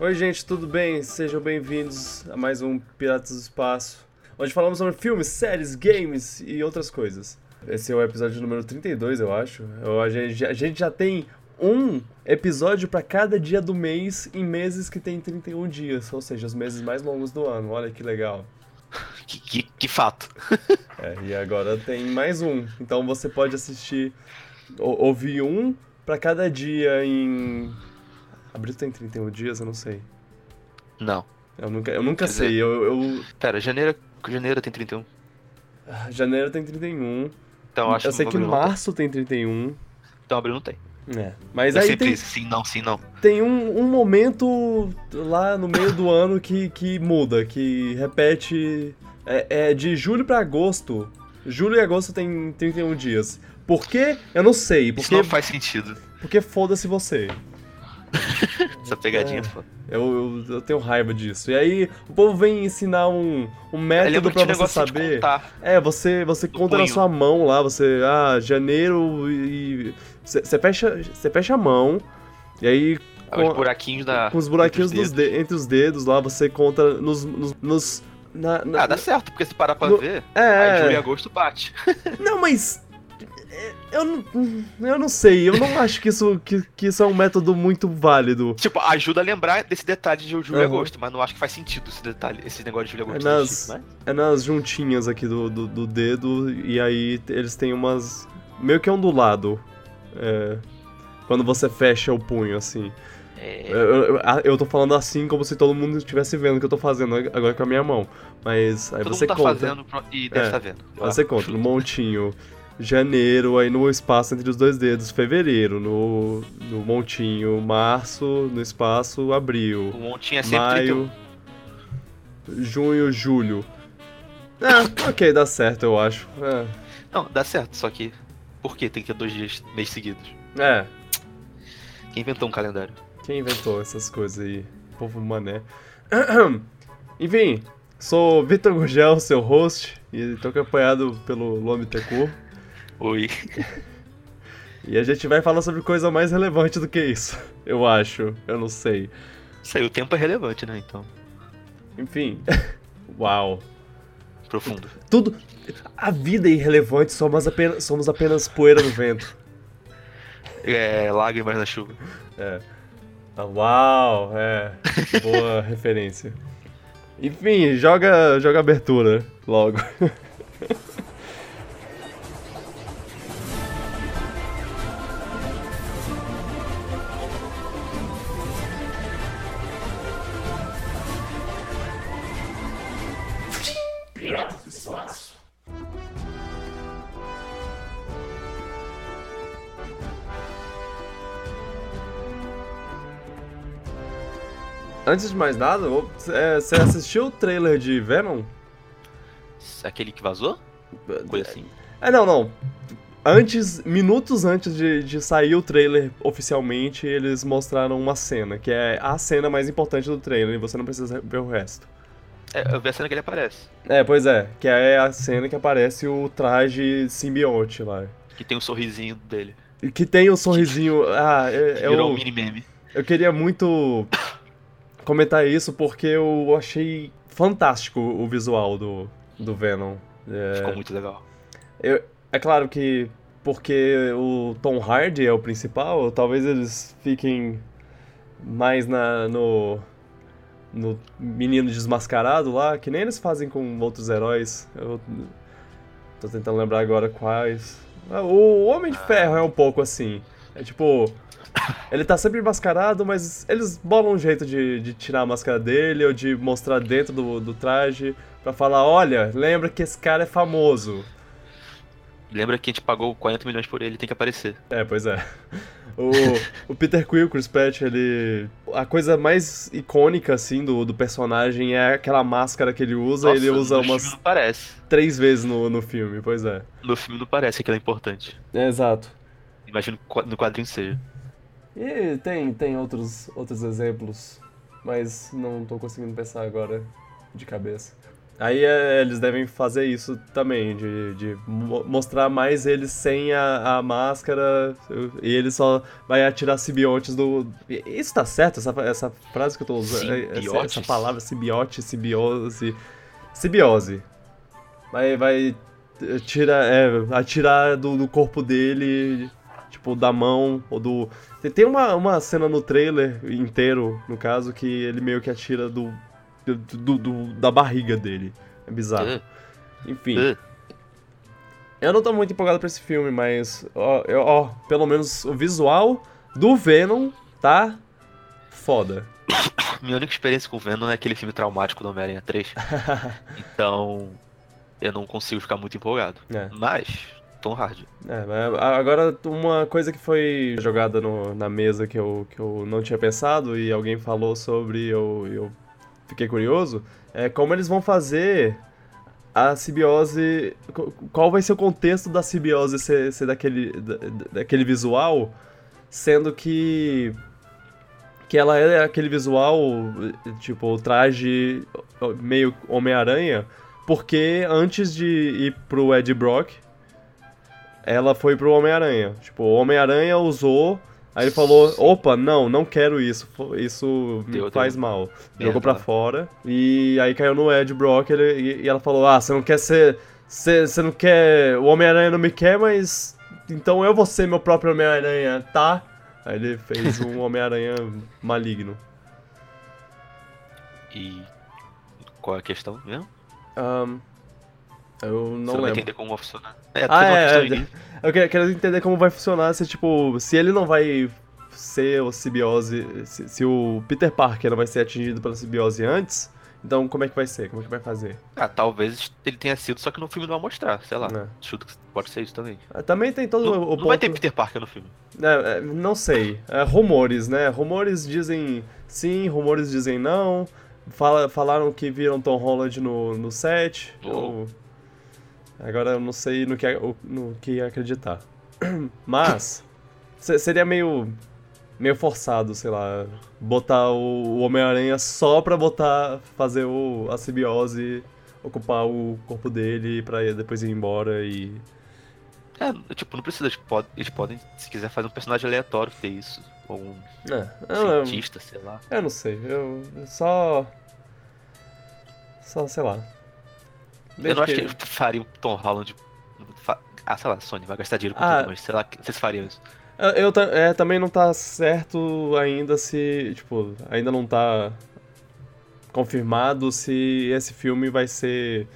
Oi, gente, tudo bem? Sejam bem-vindos a mais um Piratas do Espaço, onde falamos sobre filmes, séries, games e outras coisas. Esse é o episódio número 32, eu acho. Eu- A gente, a gente já tem um episódio para cada dia do mês em meses que tem 31 dias, ou seja, os meses mais longos do ano. Olha que legal. Que, que- que fato. É, e agora tem mais um. Então você pode assistir, ou- ouvir um para cada dia em. Abril tem 31 dias? Eu não sei. Não. Eu nunca, eu nunca Quer dizer- sei. Eu, eu- Pera, janeiro, janeiro tem 31. ah, Janeiro tem 31. Então eu acho eu sei que não tem. março tem 31. Então abril não tem. É. Mas é aí tem, isso. Sim, não, sim, não. tem um, um momento lá no meio do ano que, que muda, que repete. É, é de julho pra agosto. Julho e agosto tem 31 dias. Por quê? Eu não sei. Isso Porque, não faz sentido. porque foda-se você. Essa pegadinha, É. pô. Eu, eu, eu tenho raiva disso. E aí, o povo vem ensinar um, um método que pra tinha você saber. É, você, você conta na punho. sua mão lá, você. Ah, janeiro e. Você fecha, você fecha a mão, e aí. Os Com, buraquinhos da. com os buraquinhos entre os dos de- entre os dedos lá, você conta nos. nos, nos- na, na- Ah, dá certo, porque se parar pra No- ver, é, aí julho e é. agosto bate. Não, mas. É, Eu não, eu não sei, eu não acho que isso, que, que isso é um método muito válido. tipo, ajuda a lembrar desse detalhe de julho e Aham. agosto, mas não acho que faz sentido esse detalhe, esse negócio de julho e agosto. É nas- né? É nas juntinhas aqui do, do, do dedo, e aí eles têm umas. meio que ondulado. É, quando você fecha o punho, assim. É, Eu, eu, eu tô falando assim como se todo mundo estivesse vendo o que eu tô fazendo agora com a minha mão. Mas aí todo você mundo tá conta. fazendo e deve É, estar vendo. Você conta no montinho. Janeiro, aí no espaço entre os dois dedos, fevereiro, no, no montinho, março, no espaço, abril, O montinho é sempre 31. maio, junho, julho. É, ok, dá certo, eu acho. É, Não, dá certo, só que. Por que tem que ter dois dias, mês seguidos? é, Quem inventou um calendário? quem inventou essas coisas aí? Povo mané. Enfim, sou Vitor Gurgel, seu host, e tô acompanhado pelo Lome Tecu. Oi. E a gente vai falar sobre coisa mais relevante do que isso. Eu acho, eu não sei. Isso aí, o tempo é relevante, né? Então, Enfim. Uau. profundo. Tudo. A vida é irrelevante, somos apenas, somos apenas poeira no vento. É, lágrimas na chuva. É. Ah, uau, é. Boa referência. Enfim, joga, joga abertura logo. Antes de mais nada, é, você assistiu o trailer de Venom? Aquele que vazou? Coisa assim. É, não, não. Antes, minutos antes de, de sair o trailer oficialmente, eles mostraram uma cena, que é a cena mais importante do trailer, e você não precisa ver o resto. É, eu vi a cena que ele aparece. É, pois é, que é a cena que aparece o traje simbionte lá. Que tem o sorrisinho dele. Que tem o sorrisinho. Ah, é- eu, virou um mini meme. eu queria muito comentar isso porque eu achei fantástico o visual do, do Venom. É, Ficou muito legal. Eu- é claro que porque o Tom Hardy é o principal, talvez eles fiquem mais na, no, no menino desmascarado lá, que nem eles fazem com outros heróis. Eu tô tentando lembrar agora quais. Ah, O Homem de Ferro é um pouco assim. É tipo. Ele tá sempre mascarado, mas eles bolam um jeito de, de tirar a máscara dele ou de mostrar dentro do, do traje pra falar: olha, lembra que esse cara é famoso. Lembra que a gente pagou 40 milhões por ele, tem que aparecer. É, pois é. O, o Peter Quill, Chris Pratt, ele... A coisa mais icônica, assim, do, do personagem é aquela máscara que ele usa. Nossa, ele usa no umas filme não parece. três vezes no, no filme, pois é. No filme não parece que ele é importante. É, exato. Imagino no quadrinho seja. E tem, tem outros, outros exemplos, mas não tô conseguindo pensar agora de cabeça. Aí é, eles devem fazer isso também, de, de mo- mostrar mais eles sem a, a máscara e ele só vai atirar simbiontes do. Isso tá certo? Essa, essa frase que eu tô usando? Essa, Simbiotes? essa palavra simbiote, simbiose. Simbiose. Vai, vai tirar, é, atirar do, do corpo dele, tipo, da mão ou do. Tem, uma, uma cena no trailer inteiro, no caso, que ele meio que atira do. do, do- da barriga dele. É bizarro. Enfim. Eu não tô muito empolgado pra esse filme, mas, ó, eu- ó, pelo menos o visual do Venom tá foda. Minha única experiência com o Venom é aquele filme traumático do Homem-Aranha 3. então, eu não consigo ficar muito empolgado. É. Mas, Tom Hardy. É, agora uma coisa que foi jogada no- na mesa que eu, que eu não tinha pensado e alguém falou sobre eu, eu fiquei curioso, é como eles vão fazer a simbiose. qu- Qual vai ser o contexto da simbiose ser, ser daquele, da- da- daquele visual, sendo que. Que ela é aquele visual, tipo, o traje meio Homem-Aranha, porque antes de ir pro Ed Brock, ela foi pro Homem-Aranha. Tipo, o Homem-Aranha usou, aí ele falou, opa, não, não quero isso, isso me Deu- faz deu mal. merda Jogou pra lá. fora, e aí caiu no Ed Brock ele- e, ela falou, ah, você não quer ser, você você não quer, o Homem-Aranha não me quer, mas então eu vou ser meu próprio Homem-Aranha, tá? Aí ele fez um Homem-Aranha maligno. E. Qual é a questão mesmo? Ahn, eu não Você não vai lembro. entender como vai funcionar. É, Ah, é, é. Eu quero, quero entender como vai funcionar se, tipo, se ele não vai ser o simbiose. Se, se o Peter Parker não vai ser atingido pela simbiose antes, então como é que vai ser? Como é que vai fazer? Ah, talvez ele tenha sido, só que no filme não vai mostrar, sei lá. É. Que pode ser isso também. Ah, Também tem todo Não, o não ponto. vai ter Peter Parker no filme. É, é, não sei. É, rumores, né? Rumores dizem sim, rumores dizem não. Fala, falaram que viram Tom Holland no, no set. Oh. Agora eu não sei no que, no que acreditar. Mas se- seria meio meio forçado, sei lá, botar o, Homem-Aranha só pra botar fazer o, a simbiose, ocupar o corpo dele pra depois ir embora e É, tipo, não precisa, tipo, pode- eles podem, se quiser fazer um personagem aleatório, ter isso. Ou um é, cientista, sei lá. Eu não sei, eu só. Só, sei lá. Eu não acho que eles fariam Tom Holland. Ah, sei lá, Sony vai gastar dinheiro com Ah. tudo, mas sei lá, vocês fariam isso. Eu, é, também não tá certo ainda se. Tipo, ainda não tá confirmado se esse filme vai ser.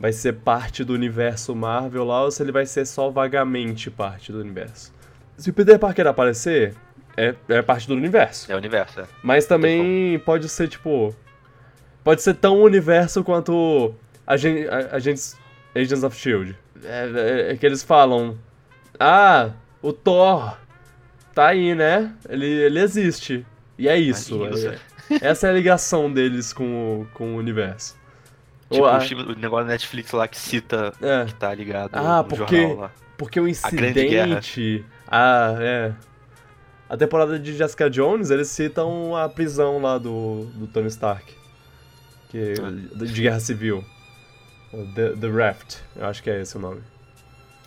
Vai ser parte do universo Marvel lá ou se ele vai ser só vagamente parte do universo. Se o Peter Parker aparecer, é, é parte do universo. É o universo, é. Mas também pode ser, tipo. Pode ser tão universo quanto Agen- a- Agents, Agents of Shield. É, é- é que eles falam. Ah, o Thor tá aí, né? Ele, ele existe. E é isso. É- essa é a ligação deles com o, com o universo. Tipo, a- o, negócio da Netflix lá que cita é, que tá ligado Ah, porque- porque o incidente. Ah, é. A temporada de Jessica Jones, eles citam a prisão lá do, do Tony Stark. Que, de Guerra Civil. The, The Raft, eu acho que é esse o nome.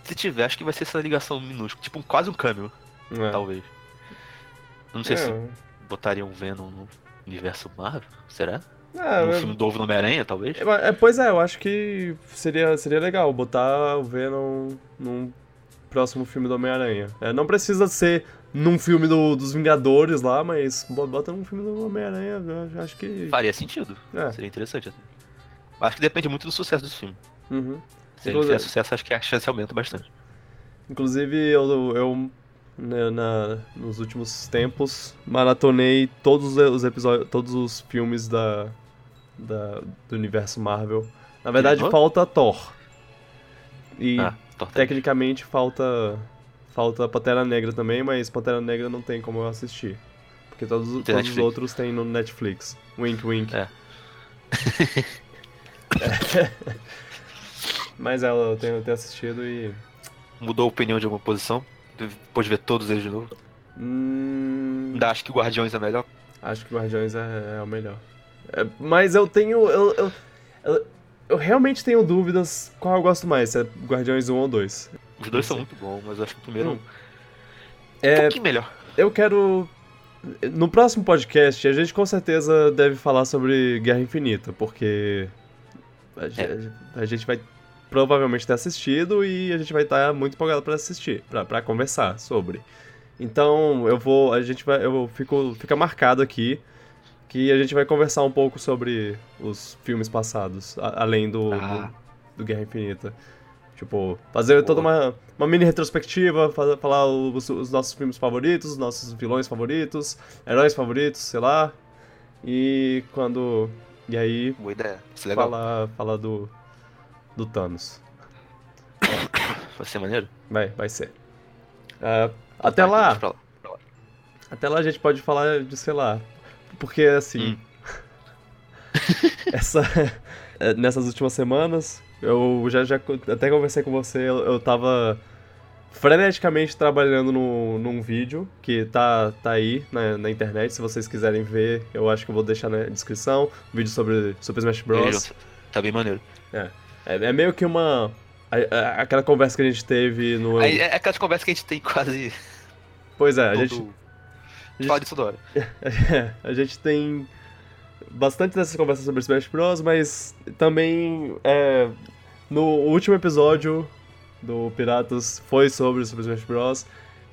Se tiver, acho que vai ser essa ligação minúscula. Tipo, quase um câmbio, É. talvez. Eu não sei É, se botariam Venom no universo Marvel. Será? é, no filme do Novo Homem-Aranha, talvez? é, pois é, eu acho que seria, seria legal botar o Venom num próximo filme do Homem-Aranha. É, não precisa ser num filme do- dos Vingadores lá, mas bo- bota num filme do Homem-Aranha, acho que. Faria sentido. É. Seria interessante até. Acho que depende muito do sucesso do filme. Uhum. Se ele fizer sucesso, acho que a chance aumenta bastante. Inclusive, eu, eu né, na- nos últimos tempos maratonei todos os episódios, todos os filmes da, da- do universo Marvel. Na verdade, novo? falta Thor. E Ah, Thor tecnicamente falta falta Pantera Negra também, mas Pantera Negra não tem como eu assistir. Porque todos, todos os outros tem no Netflix. Wink, wink. É. Mas ela eu tenho, eu tenho assistido e. Mudou a opinião de alguma posição? Depois de ver todos eles de novo? Hum, Ainda acho que Guardiões é melhor? Acho que Guardiões é, é o melhor. É, mas eu tenho. Eu, eu, eu, eu realmente tenho dúvidas qual eu gosto mais, se é Guardiões 1 ou 2. Os dois são muito bons, mas eu acho que o primeiro Hum. é um É, pouquinho melhor. eu quero. No próximo podcast, a gente com certeza deve falar sobre Guerra Infinita, porque a, ge- a gente vai provavelmente ter assistido e a gente vai estar muito empolgado pra assistir, pra, pra conversar sobre. Então, eu vou, a gente vai, eu fico, fica marcado aqui que a gente vai conversar um pouco sobre os filmes passados, a- além do, Ah. do, do Guerra Infinita. Tipo, fazer toda uma, uma mini retrospectiva, fa- falar os, os nossos filmes favoritos, os nossos vilões favoritos, heróis favoritos, sei lá. E quando. E aí, Boa ideia. Isso é legal. falar, falar do. do Thanos. Vai ser maneiro? Vai, vai ser. Ah, até Vai, lá, pra lá. pra lá. até lá a gente pode falar de, sei lá. Porque assim. Hum. essa, é, nessas últimas semanas, eu já, já até conversei com você, eu, eu tava freneticamente trabalhando no, num vídeo que tá, tá aí na, na internet, se vocês quiserem ver, eu acho que eu vou deixar na descrição, um vídeo sobre Super Smash Bros. Tá bem maneiro. É, é meio que uma... a- a- aquela conversa que a gente teve no... Aí, é aquelas conversas que a gente tem quase Pois é, a todo... gente, A gente fala disso hora. a gente tem bastante dessas conversas sobre Smash Bros, mas também é, no último episódio do Piratas foi sobre o Super Smash Bros.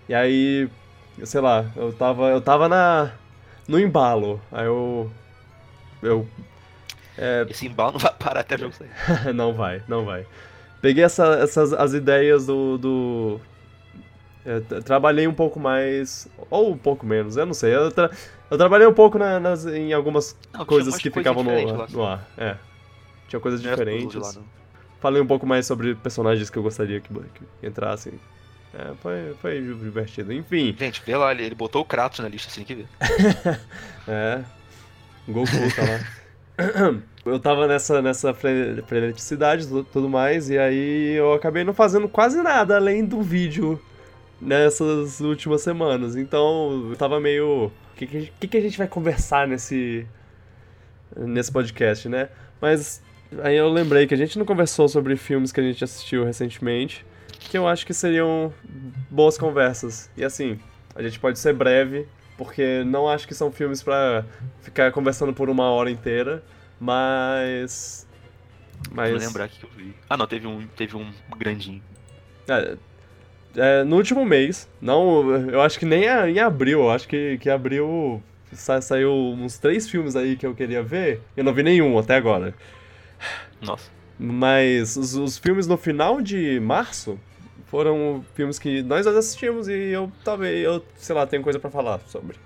E aí, sei lá, eu tava, eu tava na no embalo. Aí eu eu é, Esse embalo não vai parar até o jogo sair. não vai, não vai. Peguei essa- essas as ideias do. do é, tra- trabalhei um pouco mais. Ou um pouco menos, eu não sei. Eu, tra- eu trabalhei um pouco na- nas, em algumas Não, coisas que ficavam no, no ar. É. Tinha coisas Não diferentes. lá. Falei um pouco mais sobre personagens que eu gostaria que, que entrassem. É, foi, foi divertido. Enfim, Gente, vê lá, ele, ele botou o Kratos na lista, assim que ver. É. Goku tá lá. Eu tava nessa, nessa fre- freneticidade e tu- tudo mais, e aí eu acabei não fazendo quase nada além do vídeo nessas últimas semanas. Então eu tava meio. O que, que, que que a gente vai conversar nesse. nesse podcast, né? Mas aí eu lembrei que a gente não conversou sobre filmes que a gente assistiu recentemente, que eu acho que seriam boas conversas. E assim, a gente pode ser breve, porque não acho que são filmes pra ficar conversando por uma hora inteira, mas. Mas. Vou lembrar que eu vi. Ah, não, teve um, teve um grandinho. É, é, no último mês, não, eu acho que nem em abril, eu acho que, que abril sa- saiu uns três filmes aí que eu queria ver, eu não vi nenhum até agora. Nossa. Mas os, os filmes no final de março foram filmes que nós assistimos e eu talvez, eu, sei lá, tenho coisa pra falar sobre.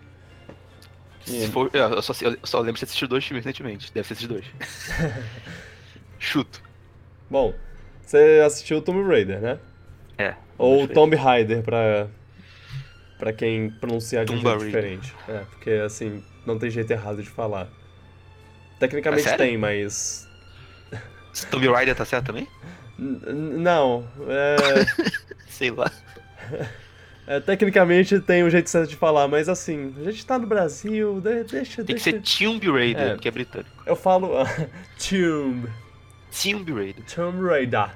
Se for, é, eu, só, eu só lembro de ter assistido dois filmes recentemente. Deve ter assistido dois. Chuto. Bom, você assistiu Tomb Raider, né? É. Ou Tomb Tomb Raider pra, pra quem pronunciar de um jeito Raider. diferente. É, porque assim, não tem jeito errado de falar. Tecnicamente É tem, mas. Tomb Raider tá certo também? N- Não, é, Sei lá. é, Tecnicamente tem um jeito certo de falar, mas assim, a gente tá no Brasil, de- deixa. Tem que deixa... ser Tomb Raider, É. que é britânico. Eu falo. Tomb. Tomb Raider. Tomb Raider.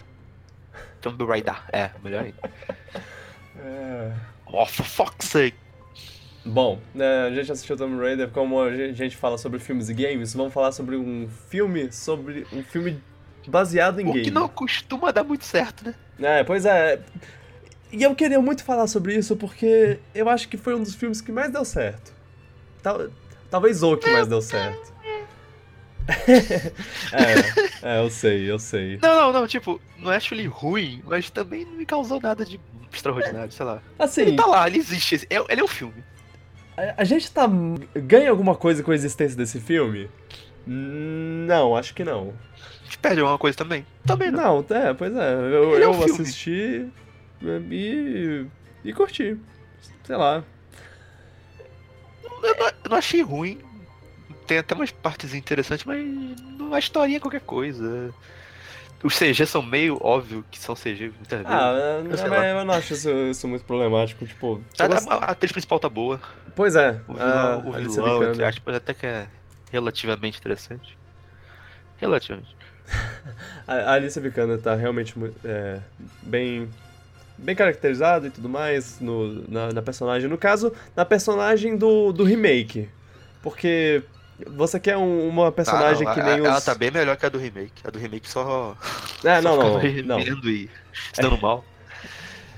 Tomb Raider. É, melhor ainda. É. Oh, for fuck's sake. Bom, né, a gente assistiu Tomb Raider, como a gen- gente fala sobre filmes e games, vamos falar sobre um filme, sobre um filme baseado em O game. que não costuma dar muito certo, né? É, pois é. E eu queria muito falar sobre isso porque eu acho que foi um dos filmes que mais deu certo. Tal- talvez o que mais deu certo. é, é, eu sei, eu sei. Não, não, não, tipo, não acho ele ruim, mas também não me causou nada de extraordinário, sei lá. Assim, Ele tá lá, ele existe, esse- é- ele é um filme. a, a gente tá. ganha alguma coisa com a existência desse filme? Não, acho que não. Gente perde alguma coisa também? Também não. Não, é, pois é. Eu, Ele é um eu filme. assisti e. e curti. Sei lá. Eu, não, eu não achei ruim. Tem até umas partes interessantes, mas não- a historinha é qualquer coisa. Os CG são meio óbvio que são CG muitas vezes. Ah, eu mas eu não acho isso, isso muito problemático. Tipo, a, gosto- a- a atriz principal tá boa. pois é. O vilão, o a Alicia vilão até que é relativamente interessante. Relativamente. a a Alicia Vikander tá realmente é, bem bem caracterizada e tudo mais no, na, na personagem. No caso, na personagem do, do remake. Porque você quer um- uma personagem Ah, não, que a- nem os... Ela tá bem melhor que a do remake. A do remake só. É, só não, não, não. e se dando mal.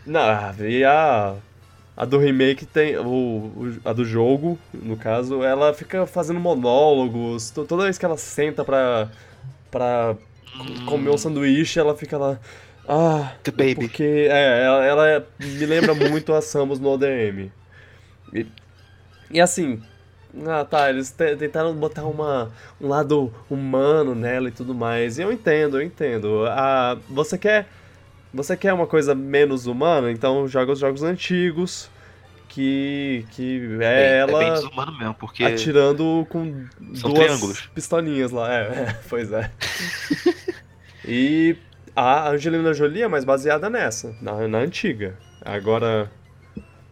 Não, e a, a do remake tem. O, o- a do jogo, no caso, ela fica fazendo monólogos. to- Toda vez que ela senta pra, pra Hum. comer um sanduíche, ela fica lá. Ah. The baby. Porque é, ela, ela me lembra muito a Samus no ODM. E, e assim. Ah, tá, eles te- tentaram botar uma, um lado humano nela e tudo mais. E eu entendo, eu entendo. Ah, você quer. Você quer uma coisa menos humana? Então joga os jogos antigos. Que. Que é, É, ela é bem desumano mesmo, porque. atirando com São duas triângulos. pistolinhas lá. É, é, pois é. e a Angelina Jolie é mais baseada nessa, na, na antiga. Agora.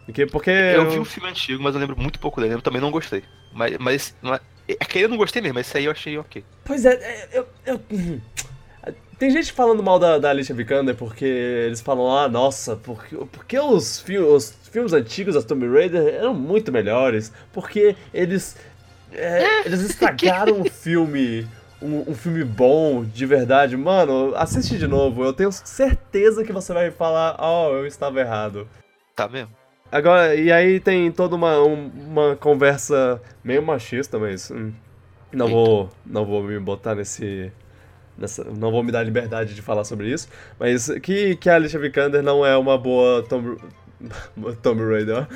Porque, porque Eu vi o filme antigo, mas eu lembro muito pouco dele. Eu também não gostei. Mas. mas, mas é que eu não gostei mesmo, mas esse aí eu achei ok. Pois é, é, eu, eu- Tem gente falando mal da, da Alicia Vikander porque eles falam, ah, nossa, porque, porque os, fi os filmes antigos da Tomb Raider eram muito melhores, porque eles. é, eles estragaram o filme. Um, um filme bom, de verdade. Mano, assiste de novo. Eu tenho certeza que você vai falar, oh, eu estava errado. Tá mesmo? Agora, e aí tem toda uma, um- uma conversa meio machista, mas hum, não Eita. vou não vou me botar nesse nessa, não vou me dar liberdade de falar sobre isso, mas que que a Alicia Vikander não é uma boa Tomb Tomb Raider,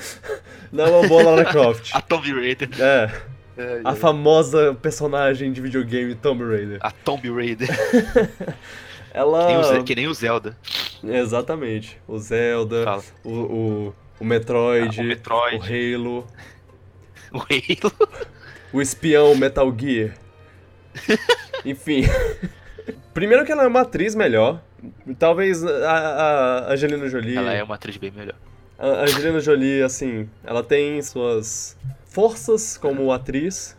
não é uma boa Lara Croft. A Tomb Raider. É, É, a famosa personagem de videogame Tomb Raider. a Tomb Raider. Ela Que nem o que nem o Zelda. exatamente, o Zelda, o, o, o Metroid, Ah, o Metroid. o Halo, O Halo. O espião Metal Gear. Enfim. Primeiro que ela é uma atriz melhor. Talvez a, a Angelina Jolie. Ela é uma atriz bem melhor. A Angelina Jolie, assim, ela tem suas forças como atriz,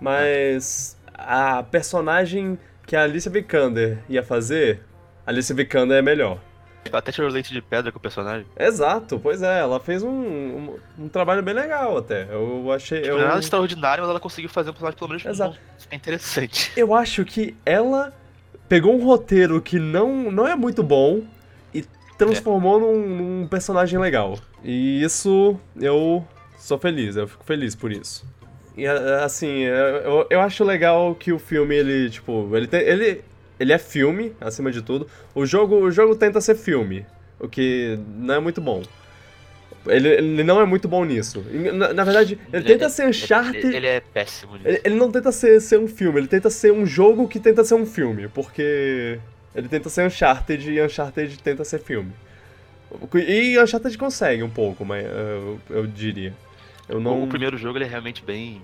mas a personagem que a Alicia Vikander ia fazer, a Alicia Vikander é melhor. Ela até tirou leite de pedra com o personagem. Exato, pois é, ela fez um, um, um trabalho bem legal até. Eu achei. Tipo, eu... não é nada extraordinário, mas ela conseguiu fazer um personagem pelo menos Exato. bom. É interessante. Eu acho que ela pegou um roteiro que não, não é muito bom e transformou num, num personagem legal. E isso eu sou feliz, eu fico feliz por isso. E assim, eu, eu acho legal que o filme, ele, tipo, ele, tem, ele, ele é filme, acima de tudo. O jogo, o jogo tenta ser filme, o que não é muito bom. Ele, ele não é muito bom nisso. Na, na verdade, ele tenta ser Uncharted... Ele, ele é péssimo nisso. Ele, ele não tenta ser, ser um filme, ele tenta ser um jogo que tenta ser um filme, porque ele tenta ser Uncharted e Uncharted tenta ser filme. E Uncharted consegue um pouco, mas eu, eu diria. Eu não, O primeiro jogo ele é realmente bem.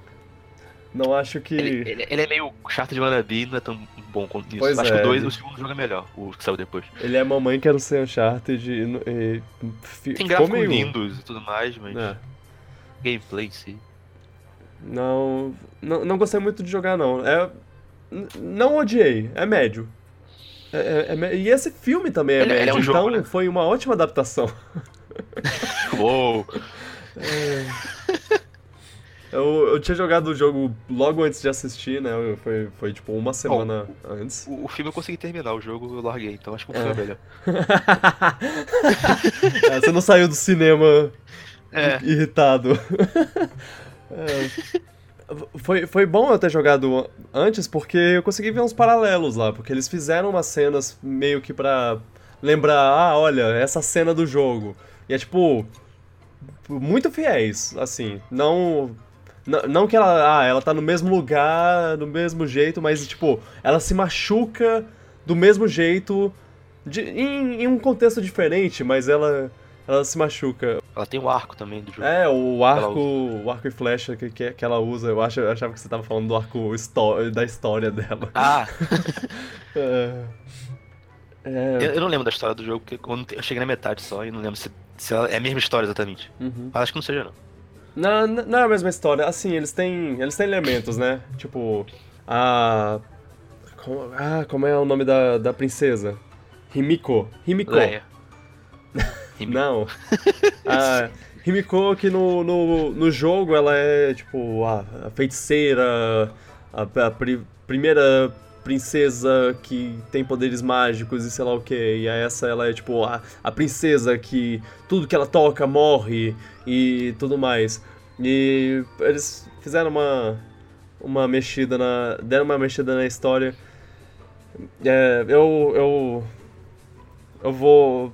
não acho que. Ele, ele- ele é meio chato de wannabe, não é tão bom. Pois Acho é, que o, dois, ele- o segundo jogo é melhor, o que saiu depois. Ele é mamãe quero ser Uncharted e. e Tem gráficos meio- lindos e tudo mais, mas É. gameplay em si. Não, não. Não gostei muito de jogar, não. É, não odiei, é médio. É- é- é e esse filme também é Ele- ele médio, é um jogo, então né? foi uma ótima adaptação. Uou! Eu, eu tinha jogado o jogo logo antes de assistir, né? Foi, foi tipo uma semana antes. O, o filme eu consegui terminar, o jogo eu larguei, então acho que o É. filme é melhor. É, você não saiu do cinema É. irritado. É, foi, foi bom eu ter jogado antes, porque eu consegui ver uns paralelos lá, porque eles fizeram umas cenas meio que pra lembrar, ah, olha, essa cena do jogo. E é tipo. Muito fiéis, assim. Não. Não, não que ela. Ah, ela tá no mesmo lugar, do mesmo jeito, mas tipo, ela se machuca do mesmo jeito. de- em, em um contexto diferente, mas ela. Ela se machuca. Ela tem o arco também do jogo. É, o arco, o arco e flecha que, que, que ela usa, eu, acho, eu achava que você tava falando do arco da história dela. Ah, É, é, eu, eu não lembro da história do jogo, porque quando eu cheguei na metade só e não lembro se, se ela é a mesma história exatamente. uhum. Mas acho que não seja, não. Não, não não é a mesma história. Assim, eles têm, eles têm elementos, né? Tipo, a... como- ah, como é o nome da, da princesa? Himiko. Himiko. Leia. Himiko. Não. A Himiko, que no, no, no jogo ela é, tipo, a, a feiticeira, a, a pri- primeira princesa que tem poderes mágicos e sei lá o que. E a essa ela é, tipo, a, a princesa que tudo que ela toca morre e tudo mais. E eles fizeram uma, uma mexida na. deram uma mexida na história. É, eu, eu. Eu vou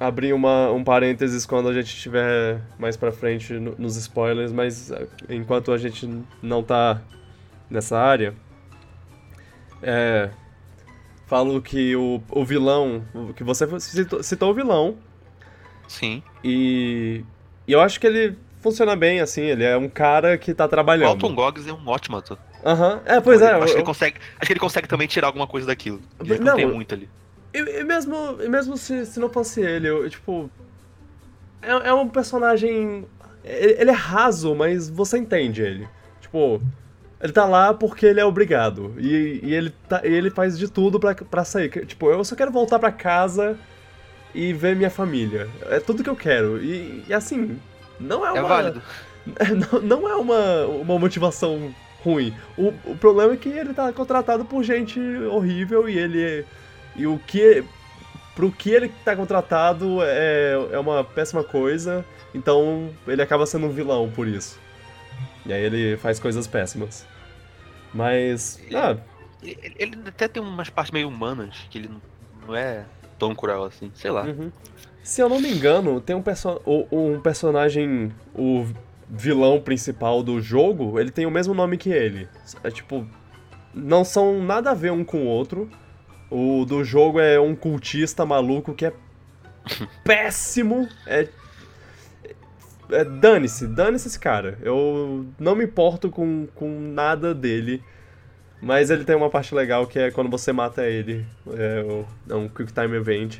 abrir uma, um parênteses quando a gente estiver mais pra frente no- nos spoilers, mas eh, enquanto a gente não tá nessa área, é, falo que o, o vilão, o- que você citou, citou o vilão, Sim. e, e eu acho que ele funciona bem, assim, ele é um cara que tá O trabalhando. Alton Goggins é um ótimo ator. Aham, é, pois é. acho, que eu- ele consegue, acho que ele consegue também tirar alguma coisa daquilo. Ele Não, tem eu- muito ali. E, mesmo, e mesmo se, se não fosse ele, eu, tipo. É, é um personagem. Ele, ele é raso, mas você entende ele. Tipo, ele tá lá porque ele é obrigado. E, e ele, tá, ele faz de tudo pra, pra sair. Tipo, eu só quero voltar pra casa e ver minha família. É tudo que eu quero. E, e assim, não é uma. É válido. Não, não é uma, uma motivação ruim. O, o problema é que ele tá contratado por gente horrível e ele. E o que. Pro que ele tá contratado é, é uma péssima coisa, então ele acaba sendo um vilão por isso. E aí ele faz coisas péssimas. Mas. Ah, Ele, ele até tem umas partes meio humanas, que ele não, é tão cruel assim. Sei lá. Uhum. Se eu não me engano, tem um, perso um personagem, o vilão principal do jogo, ele tem o mesmo nome que ele. É tipo, não são nada a ver um com o outro. O do jogo é um cultista maluco que é péssimo. É. é dane-se, dane-se esse cara. Eu não me importo com, com nada dele. Mas ele tem uma parte legal que é quando você mata ele. É, é um Quick Time Event.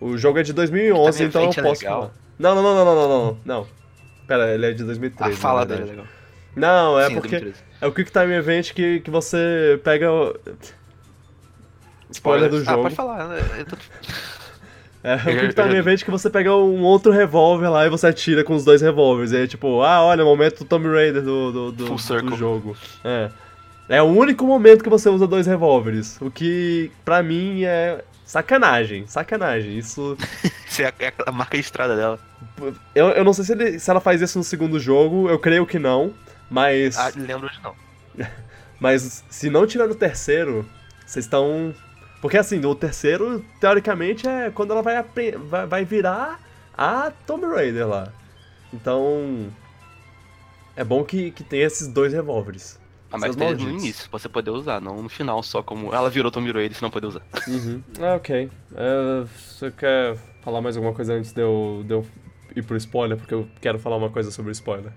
O jogo é de 2011, Time então eu é posso legal. falar. Não, não, não, não, não, não, não, não. Pera, ele é de 2013. A fala dele é legal. Não, é Sim, porque 2013. é o Quick Time Event que, que você pega. o- Spoiler do Ah, jogo. pode falar. né? Eu tô- É o já Time. Event que você pega um outro revólver lá e você atira com os dois revólveres. E é tipo, ah, olha, momento do Tomb Raider do, do, do, do jogo. É. É o único momento que você usa dois revólveres. O que, pra mim, é sacanagem. Sacanagem. Isso. Isso é a, é a marca de estrada dela. Eu, eu não sei se, ele- se ela faz isso no segundo jogo, eu creio que não. Mas. Ah, lembro de não. Mas se não tirar no terceiro, vocês estão. Porque assim, o terceiro, teoricamente, é quando ela vai, vai, vai virar a Tomb Raider lá. Então. É bom que, que tem esses dois revólveres. Ah, mas tem no início, pra você poder usar, não no final, só como ela virou Tomb Raider, você não poder usar. Uhum. Ah, ok. É, você quer falar mais alguma coisa antes de eu, de eu ir pro spoiler? Porque eu quero falar uma coisa sobre spoiler.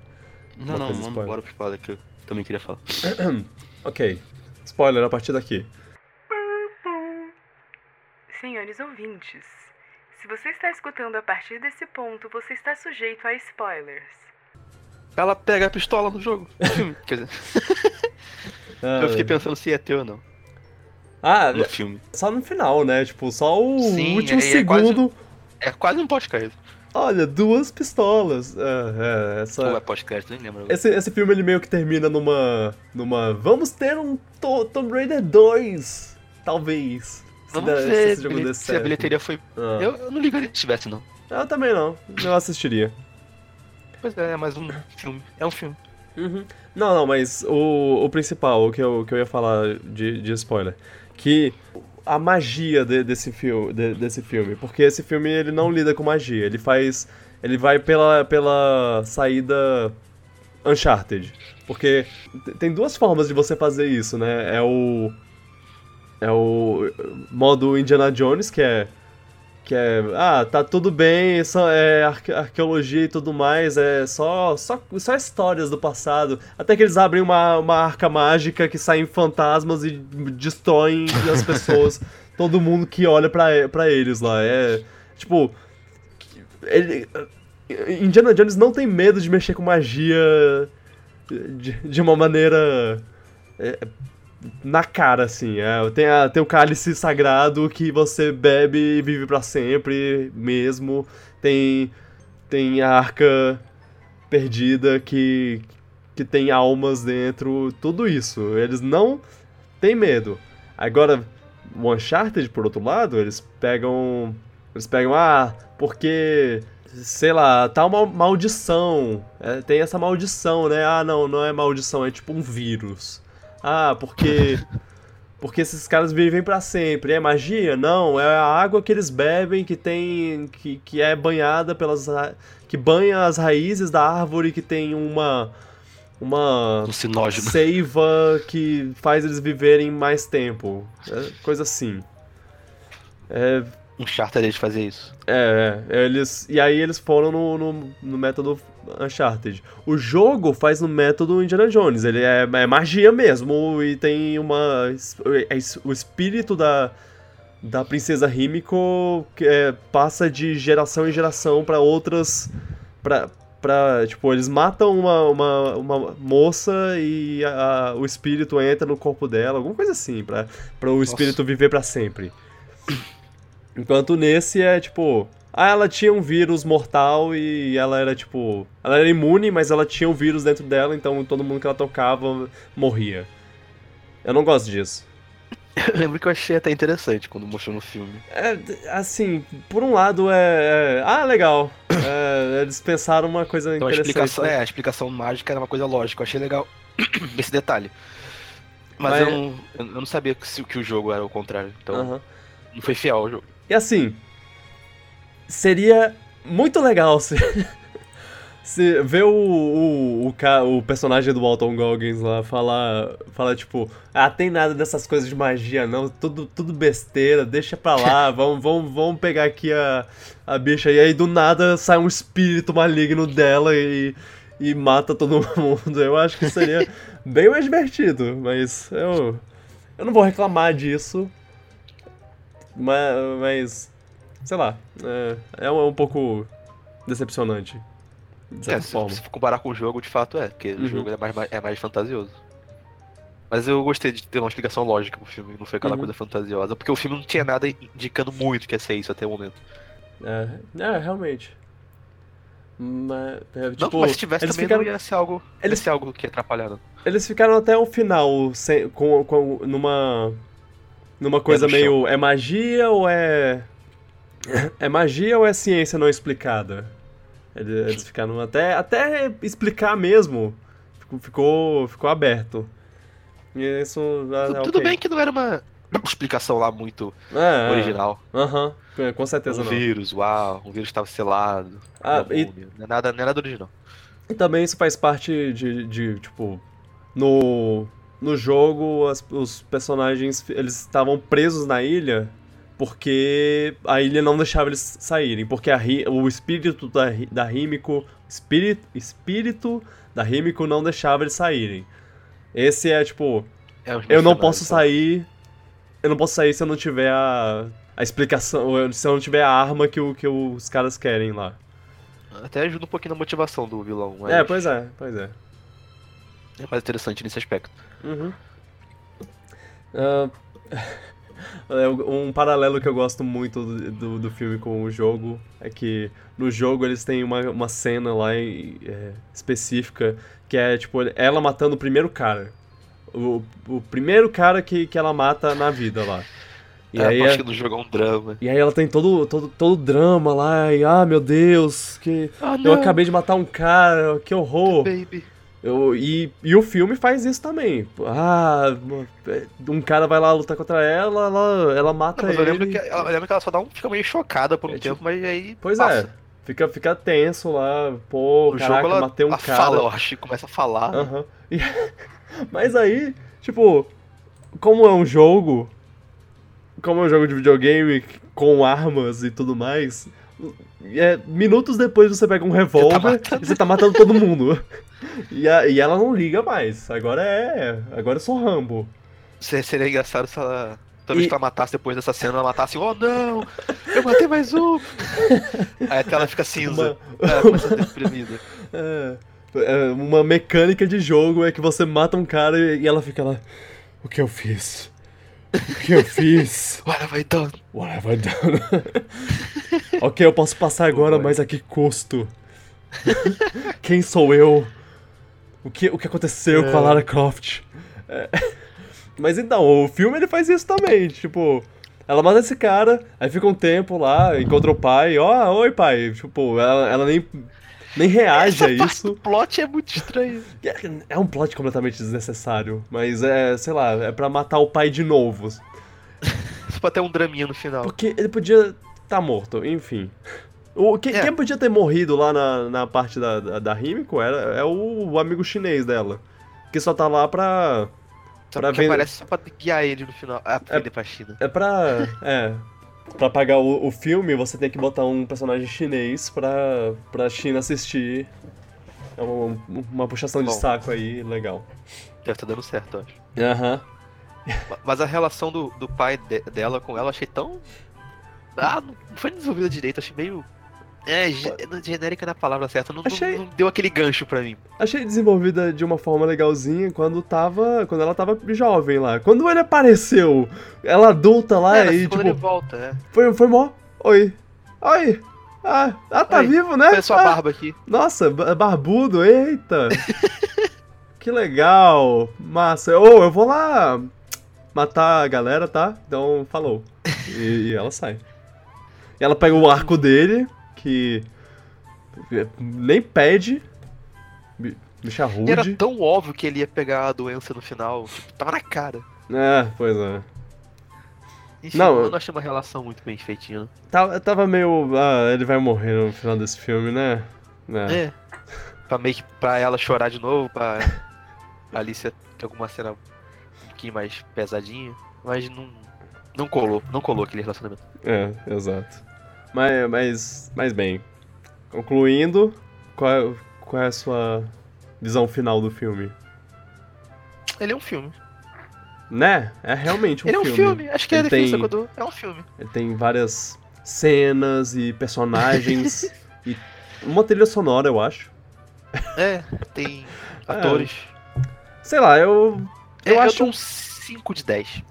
Não, Uma não, vamos spoiler. bora pro spoiler que eu também queria falar. Ok. Spoiler a partir daqui. Senhores ouvintes, se você está escutando a partir desse ponto, você está sujeito a spoilers. Ela pega a pistola no jogo. Quer dizer, eu fiquei pensando se ia ter ou não Ah, no filme. Só no final, né? Tipo, só o Sim, último é- é quase- segundo. É quase um podcast. Olha, duas pistolas. É, é, essa... Ou é podcast, nem lembro. agora. esse, esse filme ele meio que termina numa. numa. Vamos ter um To- Tomb Raider 2. Talvez. Se Vamos se ver jogo bilhe- se a bilheteria foi. Ah. Eu, eu não ligaria se tivesse, não. Eu também não. Eu assistiria. Pois é, é mais um filme. É um filme. Não, não, mas o, o principal, o que eu, que eu ia falar de, de spoiler, que a magia de- desse, filme, de- desse filme, porque esse filme ele não lida com magia, ele faz, ele vai pela, pela saída Uncharted, porque tem duas formas de você fazer isso, né, é o é o modo Indiana Jones, que é que é, ah, tá tudo bem, só é arque- arqueologia e tudo mais, é só, só, só histórias do passado. Até que eles abrem uma, uma arca mágica que saem fantasmas e destroem as pessoas, todo mundo que olha pra, pra eles lá. É, tipo, ele, Indiana Jones não tem medo de mexer com magia de, de uma maneira é, na cara, assim. É, tem, a, tem o cálice sagrado que você bebe e vive para sempre mesmo. Tem, tem a arca perdida que, que tem almas dentro. Tudo isso. Eles não têm medo. Agora, o Uncharted, por outro lado, eles pegam. Eles pegam, ah, porque sei lá, tá uma maldição. É, tem essa maldição, né? Ah, não, não é maldição, é tipo um vírus. Ah, porque. Porque esses caras vivem para sempre. É magia? Não, é a água que eles bebem que tem. que, que é banhada pelas. que banha as raízes da árvore que tem uma. Uma um sinógeno. seiva que faz eles viverem mais tempo. É coisa assim. É, um Uncharted de fazer isso. É, é, eles. E aí eles foram no, no, no, método Uncharted. O jogo faz no método Indiana Jones. Ele é, é magia mesmo e tem uma. É, o espírito da, da princesa Himiko que é, passa de geração em geração para outras. Pra, pra, tipo, eles matam uma, uma, uma moça e a, a, o espírito entra no corpo dela, alguma coisa assim, pra, pra o espírito Nossa. viver para sempre. Enquanto nesse é tipo. Ah, ela tinha um vírus mortal e ela era tipo. Ela era imune, mas ela tinha um vírus dentro dela, então todo mundo que ela tocava morria. Eu não gosto disso. Eu lembro que eu achei até interessante quando mostrou no filme. É, assim, por um lado é. é ah, legal. É, eles pensaram uma coisa então, interessante. A explicação, é, a explicação mágica era uma coisa lógica. Eu achei legal esse detalhe. Mas, Mas... Eu, não, eu não sabia que, que o jogo era o contrário. Então. Uh -huh. Não foi fiel ao jogo. E assim, seria muito legal se, se ver o, o, o, o, personagem do Walton Goggins lá falar, falar tipo, ah, tem nada dessas coisas de magia não, tudo, tudo besteira, deixa pra lá, vamos, vamos, vamos pegar aqui a, a bicha. E aí do nada sai um espírito maligno dela e, e mata todo mundo. Eu acho que seria bem mais divertido, mas eu, eu não vou reclamar disso. Mas, mas sei lá, é, é um, é um pouco decepcionante. De é, se, se comparar com o jogo, de fato é, porque uhum. o jogo é mais, é mais fantasioso. Mas eu gostei de ter uma explicação lógica pro filme, não foi aquela uhum. coisa fantasiosa, porque o filme não tinha nada indicando muito que ia ser isso até o momento. É, é realmente. Mas, é, tipo, não, mas se tivesse também ficaram... não ia ser algo, eles... ia ser algo que atrapalhado. Eles ficaram até o final sem, com, com, numa numa coisa meio. É magia ou é. É magia ou é ciência não explicada? Eles ficaram até. Até explicar mesmo. Ficou, ficou aberto. E isso. Ah, Tudo okay. bem que não era uma explicação lá muito é, é. original. Aham, é. com certeza um não. vírus, uau, um vírus estava selado. Ah, e... não, é nada, não é nada original. E também isso faz parte de, de tipo, no no jogo as, os personagens eles estavam presos na ilha porque a ilha não deixava eles saírem, porque a, o espírito da, da Rímico, espírito, espírito da Rímico não deixava eles saírem. Esse é tipo, é eu não posso sair, eu não posso sair se eu não tiver a, a explicação, se eu não tiver a arma que, o, que os caras querem lá. Até ajuda um pouquinho na motivação do vilão. Mas... É, pois é, pois é. É mais interessante nesse aspecto. Uhum. Uh, um paralelo que eu gosto muito do, do, do, filme com o jogo é que no jogo eles têm uma, uma cena lá em, é, específica que é tipo ela matando o primeiro cara. O, o primeiro cara que, que ela mata na vida lá. E é, aí, acho que no jogo é um drama. E aí ela tem todo, todo, todo drama lá, e ah, meu Deus, que ah, eu acabei de matar um cara, que horror. Baby. Eu, e, e o filme faz isso também. Ah, um cara vai lá lutar contra ela, ela, ela mata não, ele. Eu lembro, que, eu lembro que ela só dá um, fica meio chocada por um é, tempo, tipo, mas aí. Pois passa. é. Fica, fica tenso lá, pô, no caraca, jogo ela, matei um ela cara. Fala, eu acho, começa a falar. Uhum. E, mas aí, tipo, como é um jogo. Como é um jogo de videogame com armas e tudo mais. É, minutos depois você pega um revólver tá e você tá matando todo mundo. E, a, e ela não liga mais. Agora é. Agora eu sou Rambo. Seria engraçado se ela. Toda vez que ela matasse depois dessa cena, ela matasse, oh não! Eu matei mais um! Aí a tela fica cinza. Uma... É, começa a deprimida. É, é, uma mecânica de jogo é que você mata um cara e ela fica lá. O que eu fiz? O que eu fiz? What have I done? What have I done? ok, eu posso passar agora, mas a que custo? Quem sou eu? O que, o que aconteceu com a É. Lara Croft? É. Mas então, o filme ele faz isso também, tipo... Ela mata esse cara, aí fica um tempo lá, encontra o pai, ó, oi pai, tipo, ela, ela nem, nem reage a isso. do plot é muito estranho. É- É um plot completamente desnecessário, mas é, sei lá, é pra matar o pai de novo. Só pra ter um draminha no final. Porque ele podia estar tá morto, enfim. O, quem, É. quem podia ter morrido lá na, na parte da, da, da Himiko era, é o, o amigo chinês dela. Que só tá lá pra. Só pra ver- aparece só pra guiar ele no final. Ah, É- vender pra China. É pra. É. Pra pagar o, o filme, você tem que botar um personagem chinês pra, pra China assistir. É uma, uma puxação de Bom. saco aí, legal. Deve tá dando certo, eu acho. Aham. Ma- Mas a relação do, do pai de- dela com ela eu achei tão. Ah, não foi desenvolvida direito, achei meio. É, ge- genérica na palavra certa. Não, Achei- não deu aquele gancho pra mim. Achei desenvolvida de uma forma legalzinha quando tava. Quando ela tava jovem lá. Quando ele apareceu, ela adulta lá é, e quando tipo. ele volta, é. Foi, foi mó. Oi. Oi. Ah, ah tá Oi. vivo, né? Olha só a Ah, barba aqui. Nossa, ba- barbudo, eita. que legal. Massa. Ô, eu vou lá matar a galera, tá? Então, falou. E, e ela sai. E ela pega o arco dele, que nem pede. Bi- Bicha E era rude. tão óbvio que ele ia pegar a doença no final. Tipo, tava na cara. É, pois é. Enfim, Não, eu eu- não achei uma relação muito bem feitinha. Tava, tava meio. Ah, ele vai morrer no final desse filme, né? É. É. Pra meio que pra ela chorar de novo, pra Alicia ter alguma cena um pouquinho mais pesadinha. Mas não. Não colou, não colou aquele relacionamento. É, exato. Mas, mas, mas bem, concluindo, qual é, qual é a sua visão final do filme? Ele é um filme. Né? É realmente um ele filme. é um filme. Acho que é a Ele definição tem- eu. É um filme. Ele tem várias cenas e personagens e uma trilha sonora, eu acho. É, tem atores. Sei lá, eu É, eu acho dou um 5 de 10.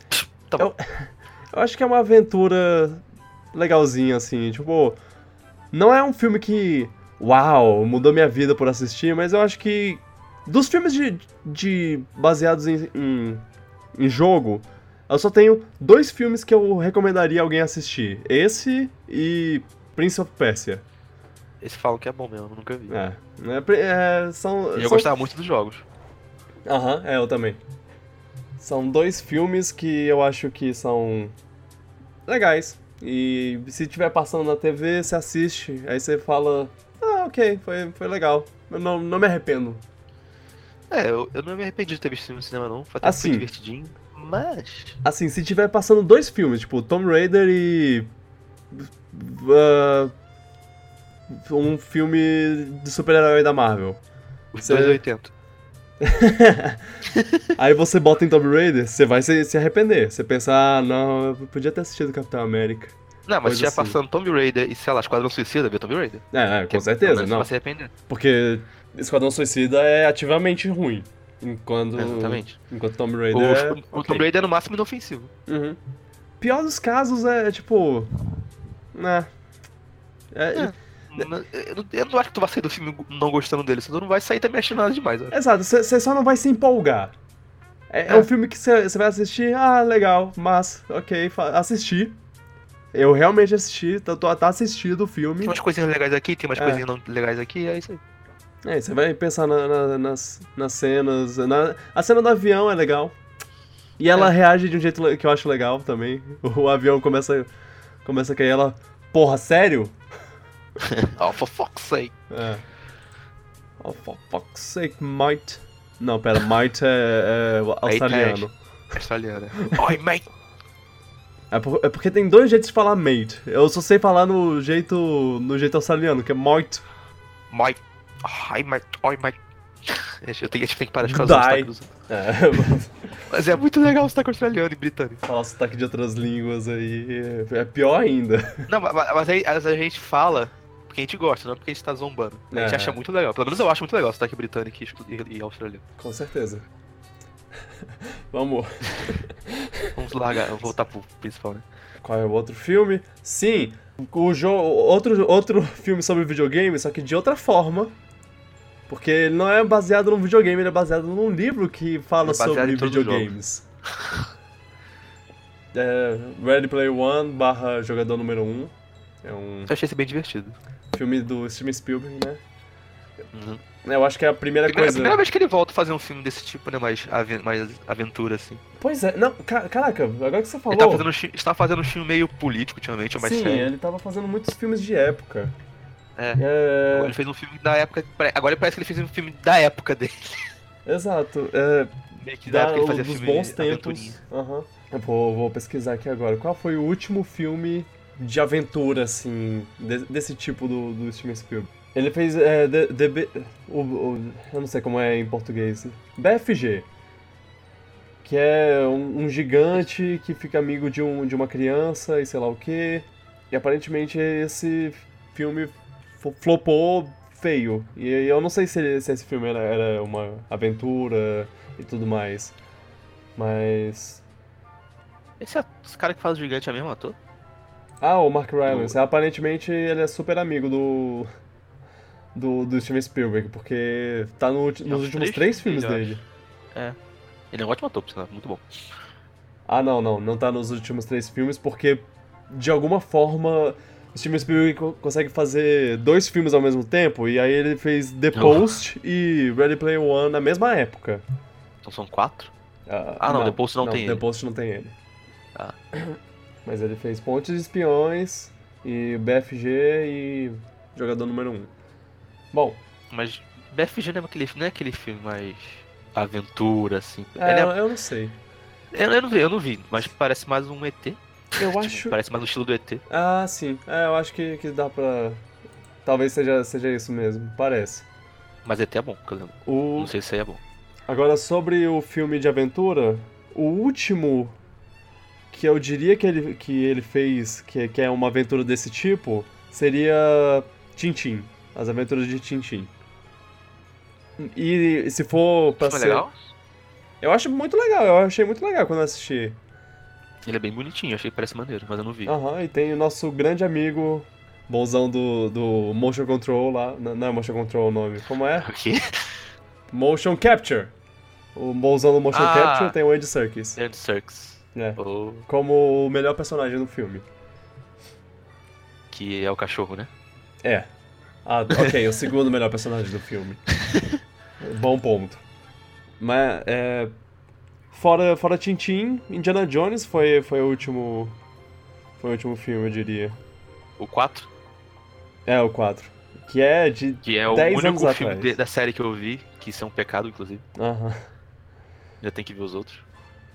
Tá bom. Eu acho que é uma aventura legalzinha, assim. Tipo, não é um filme que, uau, mudou minha vida por assistir, mas eu acho que dos filmes de, de baseados em, em, em jogo, eu só tenho dois filmes que eu recomendaria alguém assistir. Esse e Prince of Persia. Esse falam que é bom mesmo, eu nunca vi. É, é, pri- é, são... E eu são- gostava muito dos jogos. Aham, é, eu também. São dois filmes que eu acho que são legais. E se estiver passando na TV, você assiste, aí você fala, ah, ok, foi, foi legal. Eu não, não me arrependo. É, eu, eu não me arrependi de ter visto filme no cinema, não. Foi até Assim. divertidinho. Mas. Assim, se estiver passando dois filmes, tipo Tomb Raider e. ah, um filme de super-herói da Marvel. Os Cê- dois 80. Aí você bota em Tomb Raider, você vai se, se arrepender. Você pensa, ah, não, eu podia ter assistido Capitão América. Não, mas estiver assim. passando Tomb Raider e, sei lá, Esquadrão Suicida, vê Tomb Raider. É, é com certeza, não. Vai se arrepender. Porque Esquadrão Suicida é ativamente ruim. Enquanto, Exatamente. enquanto Tomb O, Raider é. o ok. Tomb Raider é no máximo inofensivo. Uhum. Pior dos casos é, tipo. Né. É, É. Eu não- Eu não acho que tu vai sair do filme não gostando dele, senão tu não vai sair também achando nada demais. ó. Exato, você só não vai se empolgar. É, é É. um filme que você vai assistir, ah, legal, mas, ok, assisti. Eu realmente assisti, tô, tô, tá assistido o filme. Tem umas coisinhas legais aqui, tem umas É. coisinhas não legais aqui, é isso aí. É, você vai pensar na- na- nas, nas cenas. na- a cena do avião é legal. E ela É. reage de um jeito que eu acho legal também. O avião começa, começa a cair ela. Porra, sério? Oh, for fuck's sake. É. Oh, for fuck's sake, mate. Não, pera, mate é, é australiano. Australiana. Oi, mate. É, por- é porque tem dois jeitos de falar mate. Eu só sei falar no jeito no jeito australiano, que é mate. Mate. Ai, mate. Oi, mate. Eu tenho, a gente tem que parar de Die. causar sotaque É, Mas é muito legal o sotaque australiano e britânico. falar sotaque de outras línguas aí é é pior ainda. Não, mas, mas aí mas a gente fala porque a gente gosta, não porque a gente tá zombando. A gente É. acha muito legal. Pelo menos eu acho muito legal o sotaque britânico e, australiano. Com certeza. Vamos. Vamos largar, vamos voltar pro principal, né? Qual é o outro filme? Sim, o outro, outro filme sobre videogame, só que de outra forma. Porque ele não é baseado num videogame, ele é baseado num livro que fala É sobre videogames. É, Ready Player One barra jogador número 1. Um. É um Eu achei esse bem divertido. Filme do Steven Spielberg, né? Uhum. Eu acho que é a primeira Primeira, coisa. primeira vez que ele volta a fazer um filme desse tipo, né? Mais, mais aventura, assim. Pois é, não, ca- caraca, agora que você falou. Ele tava fazendo, estava fazendo um filme meio político ultimamente, ou mais Sim, sério. ele tava fazendo muitos filmes de época. É. É, ele fez um filme da época. Agora parece que ele fez um filme da época dele. exato. É, Meio que da da, época que ele fazia dos filme bons tempos. Aham. Eu vou, vou pesquisar aqui agora. Qual foi o último filme de aventura, assim, de- desse tipo do, do Steven Spielberg? Ele fez é, The- The Bi- o, o- eu não sei como é em português. BFG. Que é um, um gigante que fica amigo de, um, de uma criança e sei lá o que. E aparentemente esse filme flopou feio. E eu não sei se, se esse filme era, era uma aventura e tudo mais. Mas. Esse, at- esse cara que faz o gigante é mesmo ator? Ah, o Mark Rylance. Aparentemente ele é super amigo do. Do, do Steven Spielberg, porque tá no É nos os últimos três filmes dele. Ele é um ótimo ator, muito bom. Ah, não, não. Não tá nos últimos três filmes, porque de alguma forma o Steven Spielberg co- consegue fazer dois filmes ao mesmo tempo, e aí ele fez The Oh. Post e Ready Player One na mesma época. Então são quatro? Ah, Ah, não, The Post não tem The ele. Post não tem ele. Ah. Mas ele fez Pontes de Espiões e BFG e Jogador Número 1. Um. Bom, Mas BFG não é aquele, não é aquele filme mais aventura, assim. é, é- eu, não sei. eu, eu não vi, eu não vi, mas parece mais um ET. Eu Tipo, acho. Parece mais no estilo do ET. Ah, sim. É, eu acho que, que dá pra. Talvez seja, seja isso mesmo. Parece. Mas ET é bom, que eu lembro. O... Não sei se aí é bom. Agora, sobre o filme de aventura, o último que eu diria que ele, que ele fez, que, que é uma aventura desse tipo, seria Tintin. As aventuras de Tintin. E se for pra Filme ser. legal? Eu acho muito legal, eu achei muito legal quando eu assisti. Ele é bem bonitinho, achei que parece maneiro, mas eu não vi. Aham, e tem o nosso grande amigo, bonzão do, do Motion Control lá. Não não é Motion Control o nome, como é? O quê? Motion Capture. O bonzão do Motion Ah. Capture tem o Andy Serkis. Andy Serkis. É. Como o melhor personagem do filme. Que é o cachorro, né? É. Ah, ok, o segundo melhor personagem do filme. Bom ponto. Mas, é... Fora, fora Tintin, Indiana Jones foi, foi o último... Foi o último filme, eu diria. O 4, É, o 4. Que é de... que é o 10 anos único filme de- da série que eu vi, que isso é um pecado, inclusive. Aham. Já tem que ver os outros.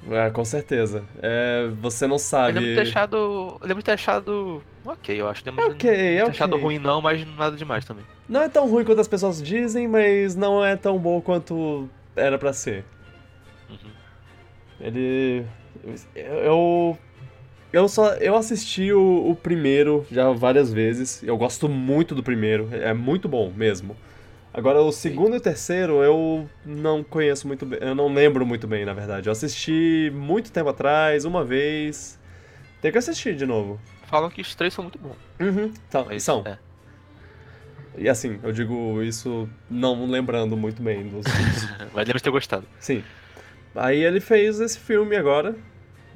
É, com certeza. É, você não Eu sabe... lembro de ter achado. Eu lembro de ter achado. Ok, eu acho. Lembro É de ok, não é ter ok. achado ruim não, mas nada demais também. Não é tão ruim quanto as pessoas dizem, mas não é tão bom quanto era pra ser. Uhum. Ele. Eu. Eu só. Eu assisti o, o primeiro já várias vezes. Eu gosto muito do primeiro. É muito bom mesmo. Agora o segundo e o terceiro eu não conheço muito bem. Eu não lembro muito bem, na verdade. Eu assisti muito tempo atrás, uma vez. Tem que assistir de novo. Falam que os três são muito bons. Uhum. Tá, Mas, são. é. E assim, eu digo isso não lembrando muito bem dos. Mas lembro de ter gostado. Sim. Aí ele fez esse filme agora,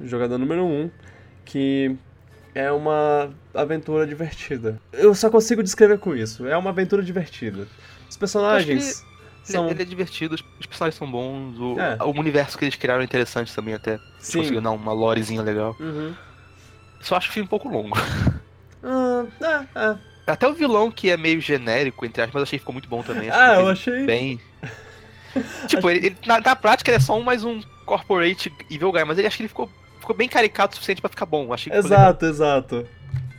Jogador Número 1, um, que é uma aventura divertida. Eu só consigo descrever com isso. É uma aventura divertida. Os personagens Ele, são. ele é divertido, os, personagens são bons, o, É. o universo que eles criaram é interessante também até. Sim. conseguiram dar uma lorezinha legal. Uhum. Só acho o filme um pouco longo. Ah, ah. Até o vilão, que é meio genérico, entre aspas, mas achei que ficou muito bom também. Acho Ah, que eu achei. Bem. tipo, ele, ele- na, na prática ele é só um, mais um corporate evil guy, mas ele acho que ele ficou, ficou bem caricato o suficiente pra ficar bom. Achei que. Exato, exato.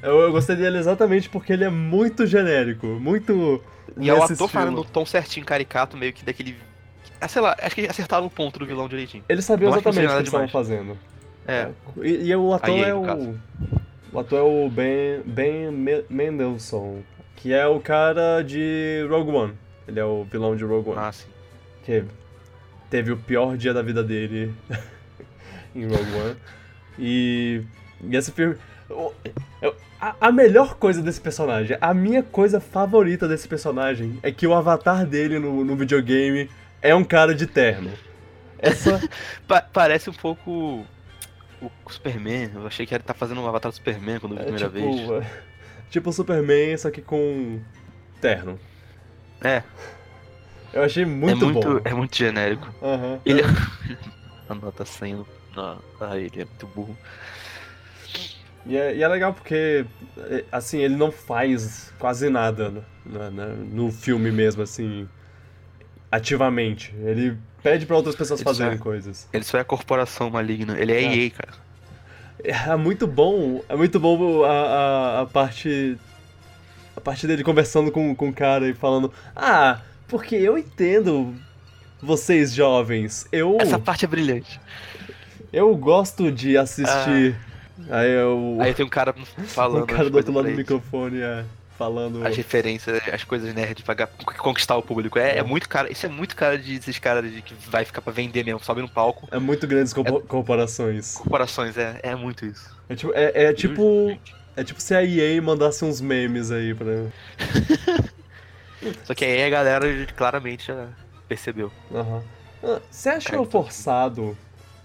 Eu, eu gostei dele exatamente porque ele é muito genérico, muito. E é o ator falando tom certinho, caricato, meio que daquele. Ah, sei lá, acho que acertaram o ponto do vilão direitinho. Ele sabia Não exatamente o que eles estavam fazendo. É. E, e o ator Aí, é o. caso. O ator é o Ben, ben Me- Mendelsohn, que é o cara de Rogue One. Ele é o vilão de Rogue One. Ah, sim. Que teve o pior dia da vida dele em Rogue One. E, e esse filme. A, melhor coisa desse personagem, a minha coisa favorita desse personagem é que o avatar dele no, no videogame é um cara de terno. Essa. pa parece um pouco o Superman. Eu achei que ele tá fazendo um avatar do Superman quando vi a é primeira tipo, vez. Tipo o Superman, só que com terno. É. Eu achei muito, é muito bom. É muito genérico. Uhum. Ele. a nota saindo. Ah, ele é muito burro. E é, e é, legal porque, é, assim, ele não faz quase nada no, no, no filme mesmo, assim, ativamente. Ele pede para outras pessoas ele fazerem é, coisas. Ele só é a corporação maligna, ele é, é. EA, cara. É muito bom, é muito bom a, a, a parte. A parte dele conversando com, com o cara e falando: Ah, porque eu entendo vocês jovens. Eu. Essa parte é brilhante. Eu gosto de assistir. Ah. Aí eu. Aí tem um cara falando. O cara do outro lado do microfone, é falando. As referências, as coisas nerd pra conquistar o público. É, é, é muito cara. Isso é muito cara de esses caras de que vai ficar pra vender mesmo, sobe no palco. É muito grandes é, corporações. Corporações, é, é muito isso. É tipo. É, é tipo, é tipo se a EA mandasse uns memes aí pra. Só que aí a galera claramente já percebeu. Aham. Uhum. Você achou forçado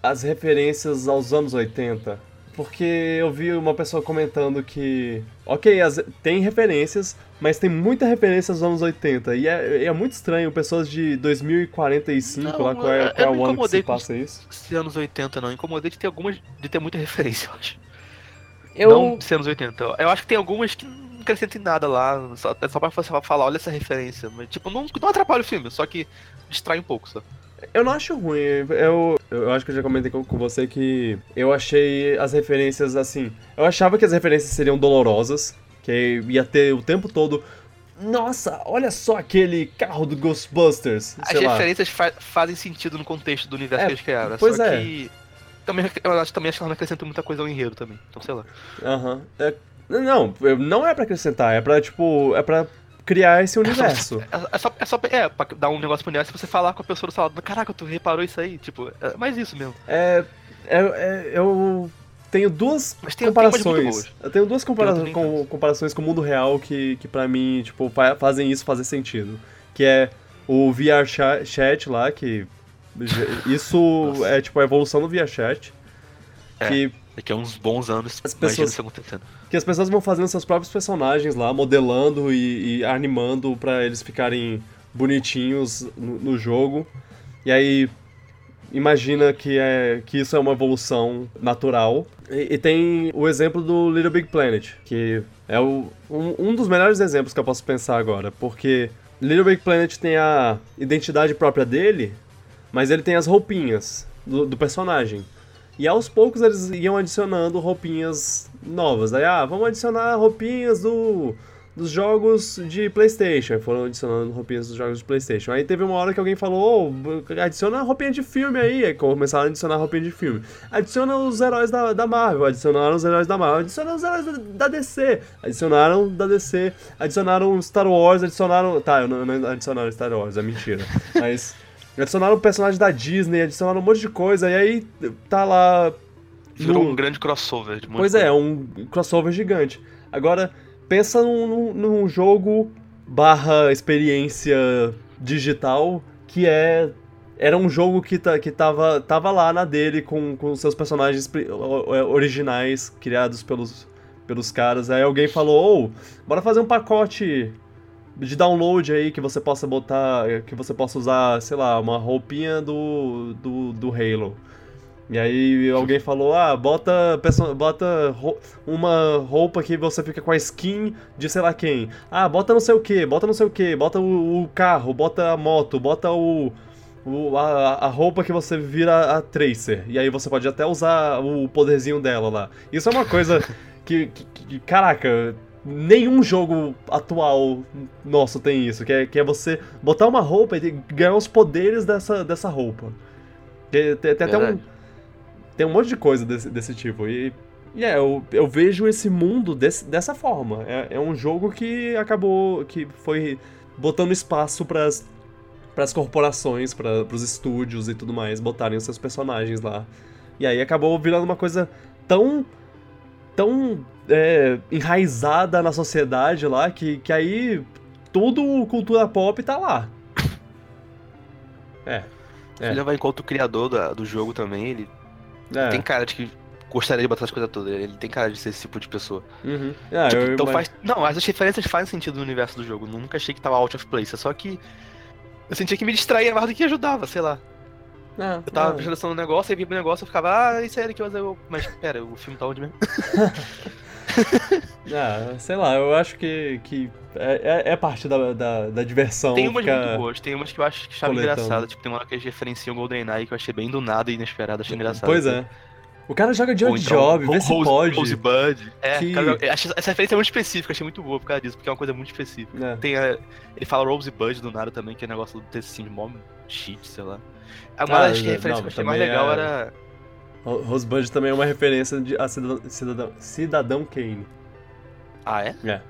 as referências aos anos 80? Porque eu vi uma pessoa comentando que, ok, as, tem referências, mas tem muita referência aos anos 80. E é, é muito estranho, pessoas de 2045, não, lá qual é, qual é o ano que se passa isso. De anos 80, não. Incomodei de ter algumas. de ter muita referência, eu acho. Eu... Não de anos 80. Eu acho que tem algumas que não acrescentem nada lá. Só, é só pra você falar, olha essa referência. Mas, tipo, não, não atrapalha o filme, só que distrai um pouco, só. Eu não acho ruim. Eu, eu acho que eu já comentei com, com você que eu achei as referências assim. Eu achava que as referências seriam dolorosas, que ia ter o tempo todo. Nossa, olha só aquele carro do Ghostbusters. As referências fa fazem sentido no contexto do universo é, que eles criaram. Pois só é. que. Também, eu acho, também acho que ela não acrescenta muita coisa ao enredo também. Então, sei lá. Aham. Uhum. É, não, não é pra acrescentar, é pra, tipo. É pra criar esse universo. É só, é só, é só é, pra dar um negócio pro universo você falar com a pessoa do salão, caraca, tu reparou isso aí? Tipo, é mais isso mesmo. É. é, é eu tenho duas tem, comparações. eu tenho duas compara com, comparações com o mundo real que, que pra mim, tipo, fazem isso fazer sentido. Que é o VR chat lá, que. Isso é tipo a evolução do VR chat. É. Que Daqui a uns bons anos, as pessoas, isso acontecendo. Que as pessoas vão fazendo seus próprios personagens lá, modelando e, e animando para eles ficarem bonitinhos no, no, jogo. E aí, imagina que, é, que isso é uma evolução natural. E, e tem o exemplo do Little Big Planet, que é o, um, um dos melhores exemplos que eu posso pensar agora, porque Little Big Planet tem a identidade própria dele, mas ele tem as roupinhas do, do personagem. E aos poucos eles iam adicionando roupinhas novas. Aí, ah, vamos adicionar roupinhas do, dos jogos de PlayStation. Foram adicionando roupinhas dos jogos de PlayStation. Aí teve uma hora que alguém falou: oh, adiciona roupinha de filme aí. Aí começaram a adicionar roupinha de filme. Adiciona os heróis da, da Marvel. Adicionaram os heróis da Marvel. Adicionaram os heróis da, da DC. Adicionaram da DC. Adicionaram Star Wars. Adicionaram. Tá, eu não, não adicionaram Star Wars, é mentira. Mas. Adicionaram o personagem da Disney, adicionaram um monte de coisa, e aí tá lá. Virou no... um grande crossover de Pois é, um crossover gigante. Agora, pensa num, num jogo barra experiência digital que é. Era um jogo que, tá, que tava, tava lá na dele com, com seus personagens originais criados pelos, pelos caras. Aí alguém falou: oh, bora fazer um pacote de download aí que você possa botar, que você possa usar, sei lá, uma roupinha do, do, do Halo. E aí alguém falou, ah, bota, bota uma roupa que você fica com a skin de sei lá quem. Ah, bota não sei o que, bota não sei o que, bota o, o, carro, bota a moto, bota o, o a, a, roupa que você vira a Tracer. E aí você pode até usar o poderzinho dela lá. Isso é uma coisa que, que, que caraca, nenhum jogo atual nosso tem isso, que é, que é você botar uma roupa e ganhar os poderes dessa, dessa roupa. Tem, tem, tem até um. Tem um monte de coisa desse, desse tipo. E, e é, eu, eu vejo esse mundo desse, dessa forma. É, é um jogo que acabou. que foi botando espaço para pras corporações, para pros estúdios e tudo mais, botarem os seus personagens lá. E aí acabou virando uma coisa tão. Tão é, enraizada na sociedade lá que, que aí tudo cultura pop tá lá. É. Se levar em conta o criador da- do jogo também, ele É. tem cara de que gostaria de botar as coisas todas. Ele tem cara de ser esse tipo de pessoa. Uhum. Ah, Tipo, eu então ima- faz. Não, as referências fazem sentido no universo do jogo. Nunca achei que tava out of place. É só que. Eu sentia que me distraía mais do que ajudava, sei lá. Ah, Eu tava ah. prestando no negócio, aí via pro negócio, eu ficava, ah, isso é ele que eu. Mas pera, o filme tá onde mesmo? Ah, sei lá, eu acho que, que é, é- é parte da, da, da diversão. Tem umas ficar- muito boas, tem umas que eu acho que achava coletando. engraçada. Tipo, tem uma hora que eles referenciam o GoldenEye que eu achei bem do nada e inesperado, achei engraçado. Pois é. O cara joga de então, job, vê se Rose- pode. Rosebud. É, Que- cara, eu essa referência é muito específica, achei muito boa por causa disso, porque é uma coisa muito específica. É. Tem a- ele fala Rosebud do nada também, que é negócio do textinho de mó cheat, sei lá. Uma Ah, das não, referências que eu achei mais legal é- era. Ro- Rosebud também é uma referência de a Cidadão, Cidadão, Cidadão Kane. Ah, é? É.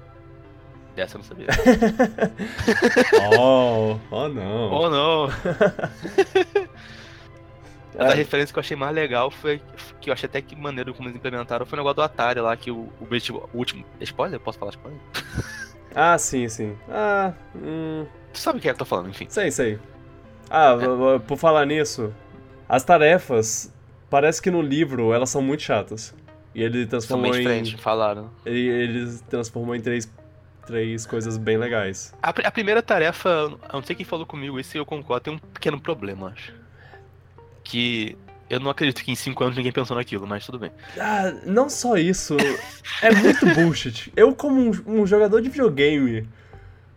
Dessa eu não sabia. oh, oh não. oh não! É. A referência que eu achei mais legal foi que eu achei até que maneiro como eles implementaram foi o negócio do Atari lá, que o, o, objetivo- o último. Spoiler? Posso falar spoiler? Ah, sim, sim. Ah, hum, Tu sabe o que é que eu tô falando, enfim. sei, sei. Ah, por falar nisso, as tarefas, parece que no livro elas são muito chatas. E ele transformou em. falaram. Ele, ele transformou em três, três coisas bem legais. A, a primeira tarefa, eu não sei quem falou comigo isso e eu concordo, tem um pequeno problema, acho. Que eu não acredito que em 5 anos ninguém pensou naquilo, mas tudo bem. Ah, não só isso. é muito bullshit. Eu, como um, um jogador de videogame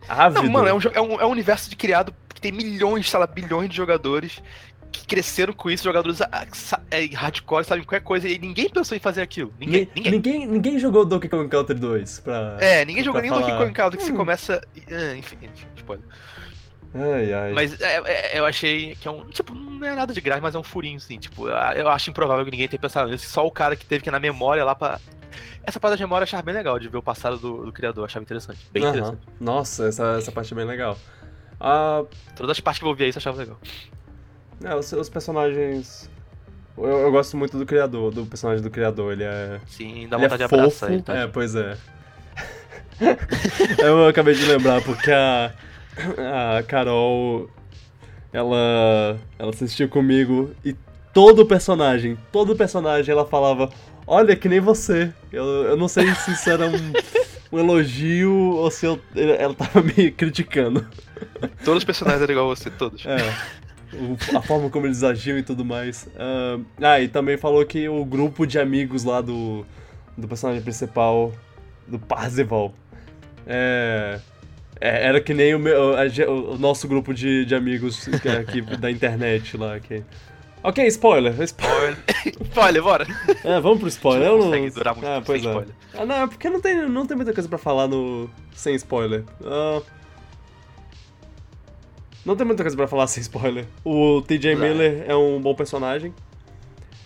ávido... Não, mano, é um, é, um, é um universo de criado que tem milhões, sei lá, bilhões de jogadores que cresceram com isso, jogadores ah, é, hardcore, sabem qualquer coisa, e ninguém pensou em fazer aquilo. Ninguém. Ni- ninguém. ninguém, niném jogou Donkey Kong Country 2 pra... É, ninguém jogou nem Donkey falar. Kong Country, que você Hum. começa. ah, enfim, spoiler. Ai, ai. Mas é, é, eu achei que é um. Tipo, não é nada de graça, mas é um furinho, assim. Tipo, eu acho improvável que ninguém tenha pensado nisso. Só o cara que teve que ir na memória lá pra. Essa parte da memória eu achava bem legal de ver o passado do, do criador, achava interessante. Bem Aham. interessante. Nossa, essa, essa parte é bem legal. Ah, Todas as partes que eu ouvia isso eu achava legal. é, os, os personagens... Eu, eu gosto muito do criador, do personagem do criador. Ele é... Sim, dá ele vontade é de abraçar fofo. ele, tá? É, pois é. eu acabei de lembrar porque a, a Carol, ela, ela assistiu comigo e todo personagem, todo personagem ela falava, olha, que nem você. Eu, eu não sei se isso era um, um elogio ou se eu, ela tava me criticando. Todos os personagens eram igual a você, todos. É. O- a forma como eles agiam e tudo mais. Ah, Ah, e também falou que o grupo de amigos lá do, do personagem principal, do Parzival, é, é- era que nem o, meu, a o nosso grupo de, de amigos que- aqui da internet lá. Que... Ok, spoiler. spoiler. Olha, bora! É, vamos pro spoiler. Eu Não consegue durar muito ah, pois é. spoiler. Ah, não, é porque não tem, não tem muita coisa pra falar no sem spoiler. Ah, não tem muita coisa pra falar sem spoiler. O TJ. Miller é um bom personagem.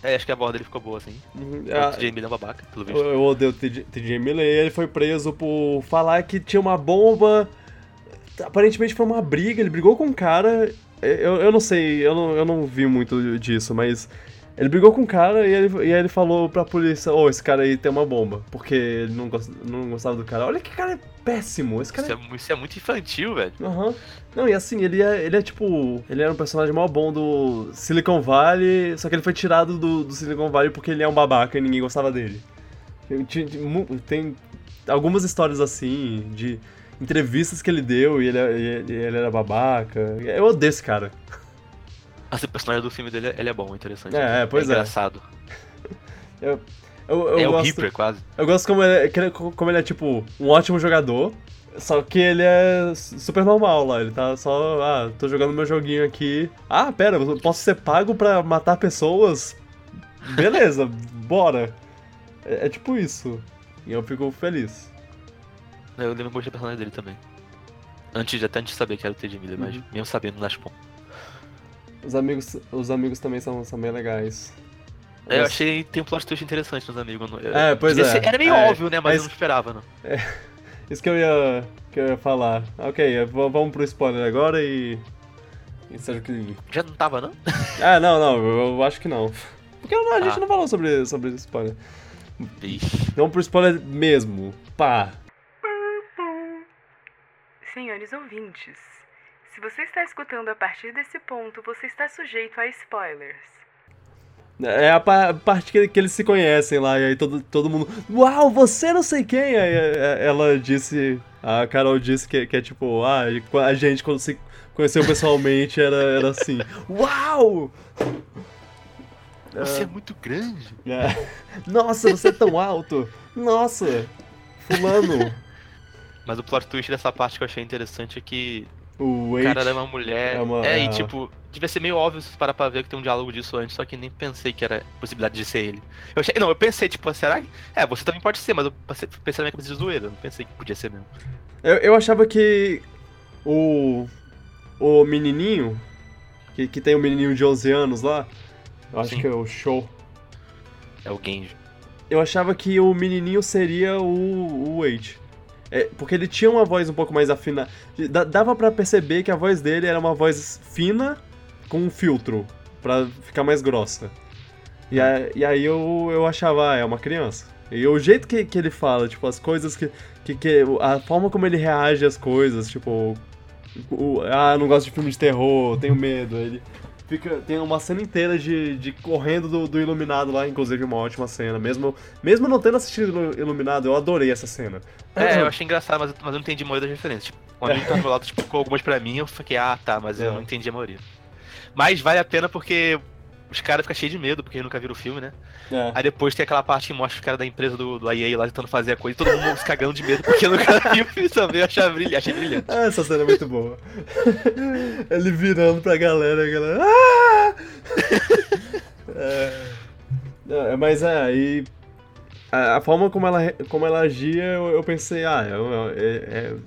É, acho que a voz dele ficou boa, assim. Uhum, O ah, TJ Miller é babaca, pelo eu, visto. eu odeio o TJ, TJ Miller e ele foi preso por falar que tinha uma bomba. Aparentemente foi uma briga, ele brigou com um cara. Eu, eu não sei, eu não, eu não vi muito disso, mas. Ele brigou com um cara e ele, e ele falou pra polícia: Ô, esse cara aí tem uma bomba. Porque ele não, gost, não gostava do cara. Olha que cara é péssimo. Esse cara Isso é, isso é muito infantil, velho. Aham. Não, e assim, ele é, ele é tipo. Ele era um personagem mó bom do Silicon Valley, só que ele foi tirado do, do Silicon Valley porque ele é um babaca e ninguém gostava dele. Tem, tem algumas histórias assim, de entrevistas que ele deu e ele, é- ele, ele era babaca. Eu odeio esse cara. Esse personagem do filme dele ele é bom, interessante. É, é, pois é. engraçado. Eu, eu é o gosto, Reaper, quase. Eu gosto como ele, é- ele- como ele é, tipo, um ótimo jogador, só que ele é super normal lá. Ele tá só, ah, tô jogando meu joguinho aqui. Ah, pera, eu posso ser pago pra matar pessoas? Beleza, bora. É, é tipo isso. E eu fico feliz. Eu lembro muito do personagem dele também. Antes até antes de saber que era o TJ Miller, mas Uhum. mesmo sabendo, bom. Os amigos, os amigos também são, são bem legais. É, eu achei tem um plot twist interessante nos amigos. É, pois Devia é. Era meio É, óbvio, né? Mas, mas- eu não esperava, não. Isso que eu ia, que eu ia falar. Ok, v- vamos pro spoiler agora e. Seja o que. Já não tava, não? Ah, não, não, eu, eu acho que não. Porque a gente Ah. não falou sobre, sobre spoiler. Não por spoiler mesmo. Pá. Senhores ouvintes, se você está escutando a partir desse ponto, você está sujeito a spoilers. É a pa- parte que, que eles se conhecem lá, e aí todo, todo mundo. Uau, você não sei quem! Aí é, ela disse. A Carol disse que, que é tipo, ah, a gente quando se conheceu pessoalmente era, era assim. Uau! Você é muito grande. É. Nossa, você é tão alto! Nossa! Fulano! Mas o plot twist dessa parte que eu achei interessante é que O o cara era uma mulher. é uma- É, é. e tipo, devia ser meio óbvio se parar pra ver que tem um diálogo disso antes, só que nem pensei que era possibilidade de ser ele. Eu achei. Não, eu pensei, tipo, será que. É, você também pode ser, mas eu pensei na minha cabeça de zoeira, não pensei que podia ser mesmo. Eu, eu achava que o. O menininho. Que, que tem o menininho de 11 anos lá. Eu acho Sim. que é o show. É o Genji. Eu achava que o menininho seria o, o Wade. É, porque ele tinha uma voz um pouco mais afinada. Da- Dava pra perceber que a voz dele era uma voz fina com um filtro, pra ficar mais grossa. E, a- e aí eu, eu achava, ah, é uma criança. E o jeito que, que ele fala, tipo, as coisas que, que, que. A forma como ele reage às coisas, tipo. o- ah, não gosto de filme de terror, tenho medo. Ele fica. Tem uma cena inteira de, de correndo do, do Iluminado lá, inclusive uma ótima cena. Mesmo, mesmo não tendo assistido Ilu- Iluminado, eu adorei essa cena. É, eu achei engraçado, mas, mas eu não entendi a maioria das referências. Tipo, quando ele tá do lado, tipo, com algumas pra mim, eu fiquei, ah, tá, mas eu É. não entendi a maioria. Mas vale a pena porque os caras ficam cheios de medo, porque nunca viram o filme, né? É. Aí depois tem aquela parte que mostra os caras da empresa do, do EA lá tentando fazer a coisa e todo mundo se cagando de medo porque nunca viu o filme também. Eu achei brilhante. Achei brilhante. Ah, essa cena é muito boa. Ele virando pra galera, a galera. Ah! é, é, mas é, aí. A, a forma como ela, como ela agia, eu, eu pensei, ah, é- é-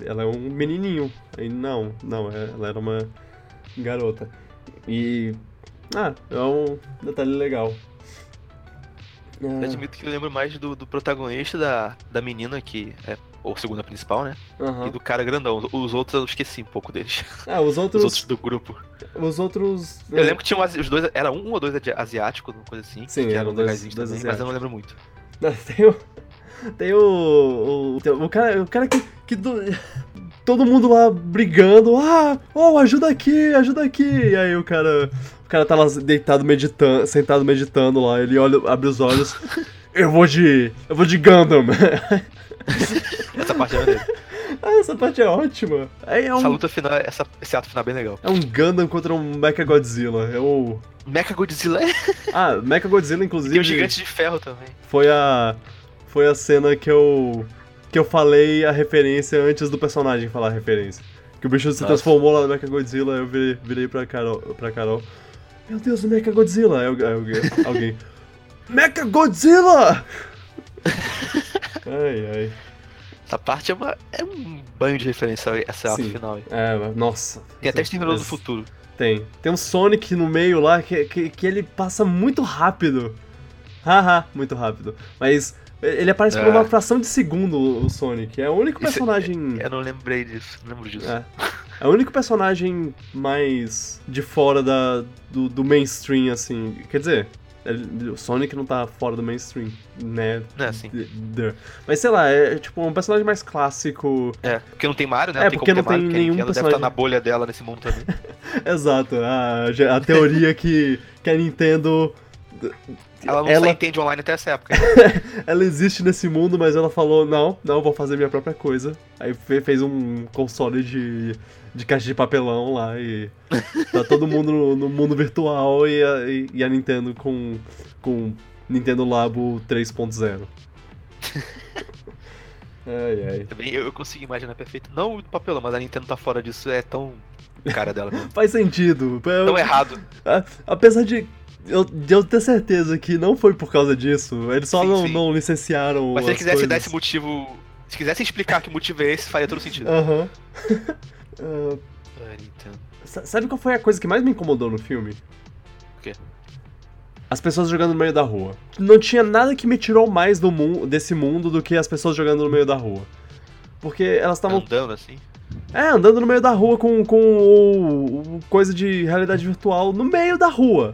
é- ela é um menininho. Aí não, não, é- ela era uma garota. E. Ah, é um detalhe legal. Eu É, admito que eu lembro mais do, do protagonista, da, da menina que é ou segunda principal, né? aham. E do cara grandão. Os outros eu esqueci um pouco deles. Ah, os Os outros. outros do grupo. Os outros. Eu lembro que tinha um os dois. Era um ou dois asi- asiáticos, uma coisa assim. Sim, que eram dois- dois também, mas eu não lembro muito. Tem o. Tem o. O, o cara, o cara que. que do- todo mundo lá brigando. Ah, oh, ajuda aqui, ajuda aqui. E aí o cara. O cara tá lá deitado meditando, sentado meditando lá. Ele olha, abre os olhos. Eu vou de. Eu vou de Gundam. Essa parte é ah, essa parte é ótima. É Essa um. luta final, essa, esse ato final é bem legal. É um Gundam contra um Mecha Godzilla. É o. Mecha Godzilla é. Ah, Mecha Godzilla, inclusive. o Gigante de Ferro também. foi a foi a cena que eu que eu falei a referência antes do personagem falar a referência. Que o bicho se Nossa. transformou lá no Mechagodzilla, eu virei, virei pra, Carol, pra Carol. Meu Deus, o Mechagodzilla! Aí alguém, alguém, alguém Mechagodzilla! ai, ai. Essa parte é, uma, é um banho de referência, essa Sim. final. É, nossa. Tem até Exterminador do Futuro. Tem. Tem um Sonic no meio lá que, que, que ele passa muito rápido. Haha, muito rápido. Mas ele aparece por É. uma fração de segundo, o Sonic. É o único Isso- personagem. Eu não lembrei disso, não lembro disso. É. É o único personagem mais de fora da, do, do mainstream, assim. Quer dizer, ele- o Sonic não tá fora do mainstream, né? É assim. D- Mas sei lá, é tipo um personagem mais clássico. É, porque não tem Mario, né? É, não tem porque não Mario, tem a nenhum Nintendo deve personagem- estar na bolha dela nesse mundo também. Exato, a, a teoria que, que a Nintendo. Ela não Ela- só entende online até essa época. Ela existe nesse mundo, mas ela falou: não, não, vou fazer minha própria coisa. Aí fe- fez um console de, de caixa de papelão lá e tá todo mundo no, no mundo virtual e a, e- e a Nintendo com, com Nintendo Labo 3.0. Ai, ai. Também eu, eu consigo imaginar perfeito. Não o papelão, mas a Nintendo tá fora disso, é tão cara dela mesmo. Faz sentido. Tão errado. apesar de eu, de eu ter certeza que não foi por causa disso, eles só Sim, não, sim. não licenciaram. Mas se ele as quisesse dar coisas. esse motivo. Se quisesse explicar que motivo é esse, faria todo sentido. Aham. Ah, Ah, Nintendo. Sa- Sabe qual foi a coisa que mais me incomodou no filme? O quê? As pessoas jogando no meio da rua. Não tinha nada que me tirou mais do mundo, desse mundo do que as pessoas jogando no meio da rua. Porque elas estavam. Andando assim. É, andando no meio da rua com, com o, o coisa de realidade virtual no meio da rua.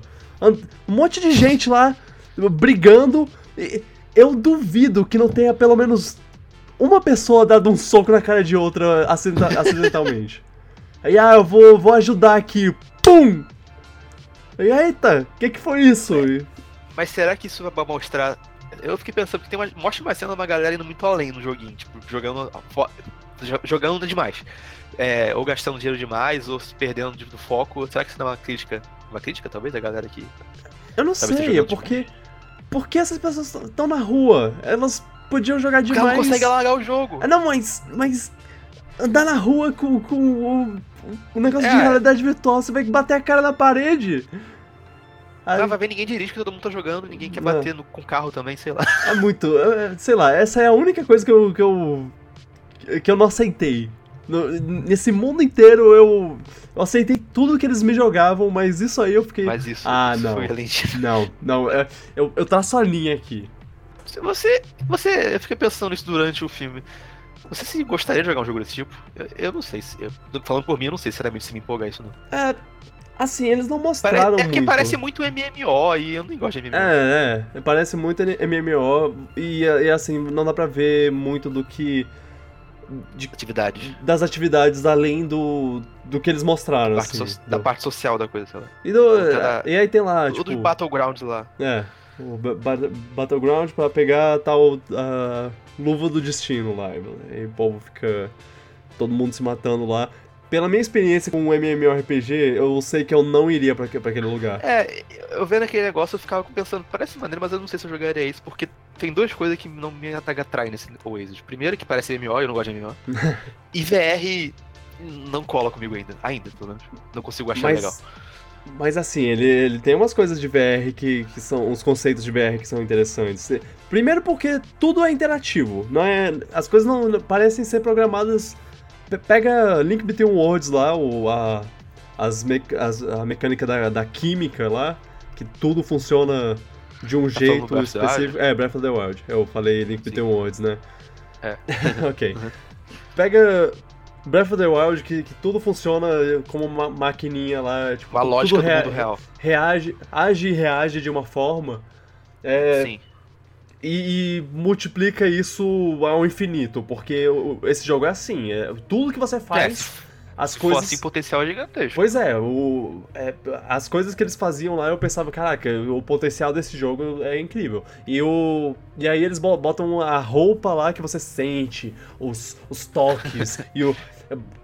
Um monte de gente lá brigando. E Eu duvido que não tenha pelo menos uma pessoa dado um soco na cara de outra acidenta- acidentalmente. Aí, ah, eu vou, vou ajudar aqui. Pum! E eita, o que, que foi isso? E- Mas será que isso vai mostrar. Eu fiquei pensando que tem uma. Mostra uma cena de uma galera indo muito além no joguinho, tipo, jogando. Jogando demais. É, ou gastando dinheiro demais, ou se perdendo de- do foco. Será que isso dá uma crítica? Uma crítica, talvez, da galera aqui? Eu não Talvez sei, é porque. Por que essas pessoas estão na rua? Elas podiam jogar Porque demais. ela não consegue largar o jogo. Ah, não, mas. Mas. Andar na rua com, com o, negócio de É. realidade virtual, você vai bater a cara na parede. Aí, Ah, vai ver ninguém dirige, porque todo mundo tá jogando, ninguém quer bater no, com carro também, sei lá. é muito. é, sei lá, essa é a única coisa que eu. que eu, que eu não aceitei. No- nesse mundo inteiro eu. Eu aceitei tudo que eles me jogavam, mas isso aí eu fiquei. Mas isso, Ah, isso não. Não, não, é, eu, eu traço a linha aqui. Você, você, eu fiquei pensando nisso durante o filme. Você se gostaria de jogar um jogo desse tipo? Eu, eu não sei se. eu- falando por mim, eu não sei sinceramente se me empolgar isso não. É. Assim, eles não Pare- mostraram é porque muito. parece muito MMO e eu não gosto de MMO. É, é, parece muito MMO e, e assim, não dá pra ver muito do que. De- Atividade. das atividades além do, do que eles mostraram, Parte assim. so- Da parte social da coisa, sei lá. e, do- outra da- e aí tem lá, O tipo. dos Battlegrounds lá. É, o ba- ba- Battleground pra pegar tal a luva do destino lá. E o povo fica. Todo mundo se matando lá. Pela minha experiência com o MMORPG, eu sei que eu não iria pra aquele lugar. É, eu vendo aquele negócio eu ficava pensando, parece maneiro, mas eu não sei se eu jogaria isso, porque tem duas coisas que não me atraem nesse Oasis. Primeiro, que parece MMO, eu não gosto de MMO. e VR não cola comigo ainda. Ainda, pelo menos. Não consigo achar mas, legal. mas assim, ele, ele tem umas coisas de VR que, que são. uns conceitos de VR que são interessantes. Primeiro porque tudo é interativo. Não é, as coisas não não parecem ser programadas. Pe- Pega Link Between Worlds lá, o, a, as, as- a mecânica da, da química lá, que tudo funciona de um Tá jeito específico. É, Breath of the Wild. Eu falei Link. Between Worlds, né? É. ok. Uhum. Pega Breath of the Wild, que, que tudo funciona como uma maquininha lá, tipo, Uma tudo lógica do rea- mundo real. reage, age e reage de uma forma é, Sim. e, e multiplica isso ao infinito, porque esse jogo é assim, é, tudo que você É, faz, se as for coisas... assim, potencial é gigantesco. Pois é, o, é, as coisas que eles faziam lá, eu pensava, caraca, o potencial desse jogo é incrível. E, o, e aí eles bo- botam a roupa lá que você sente, os, os toques, e o,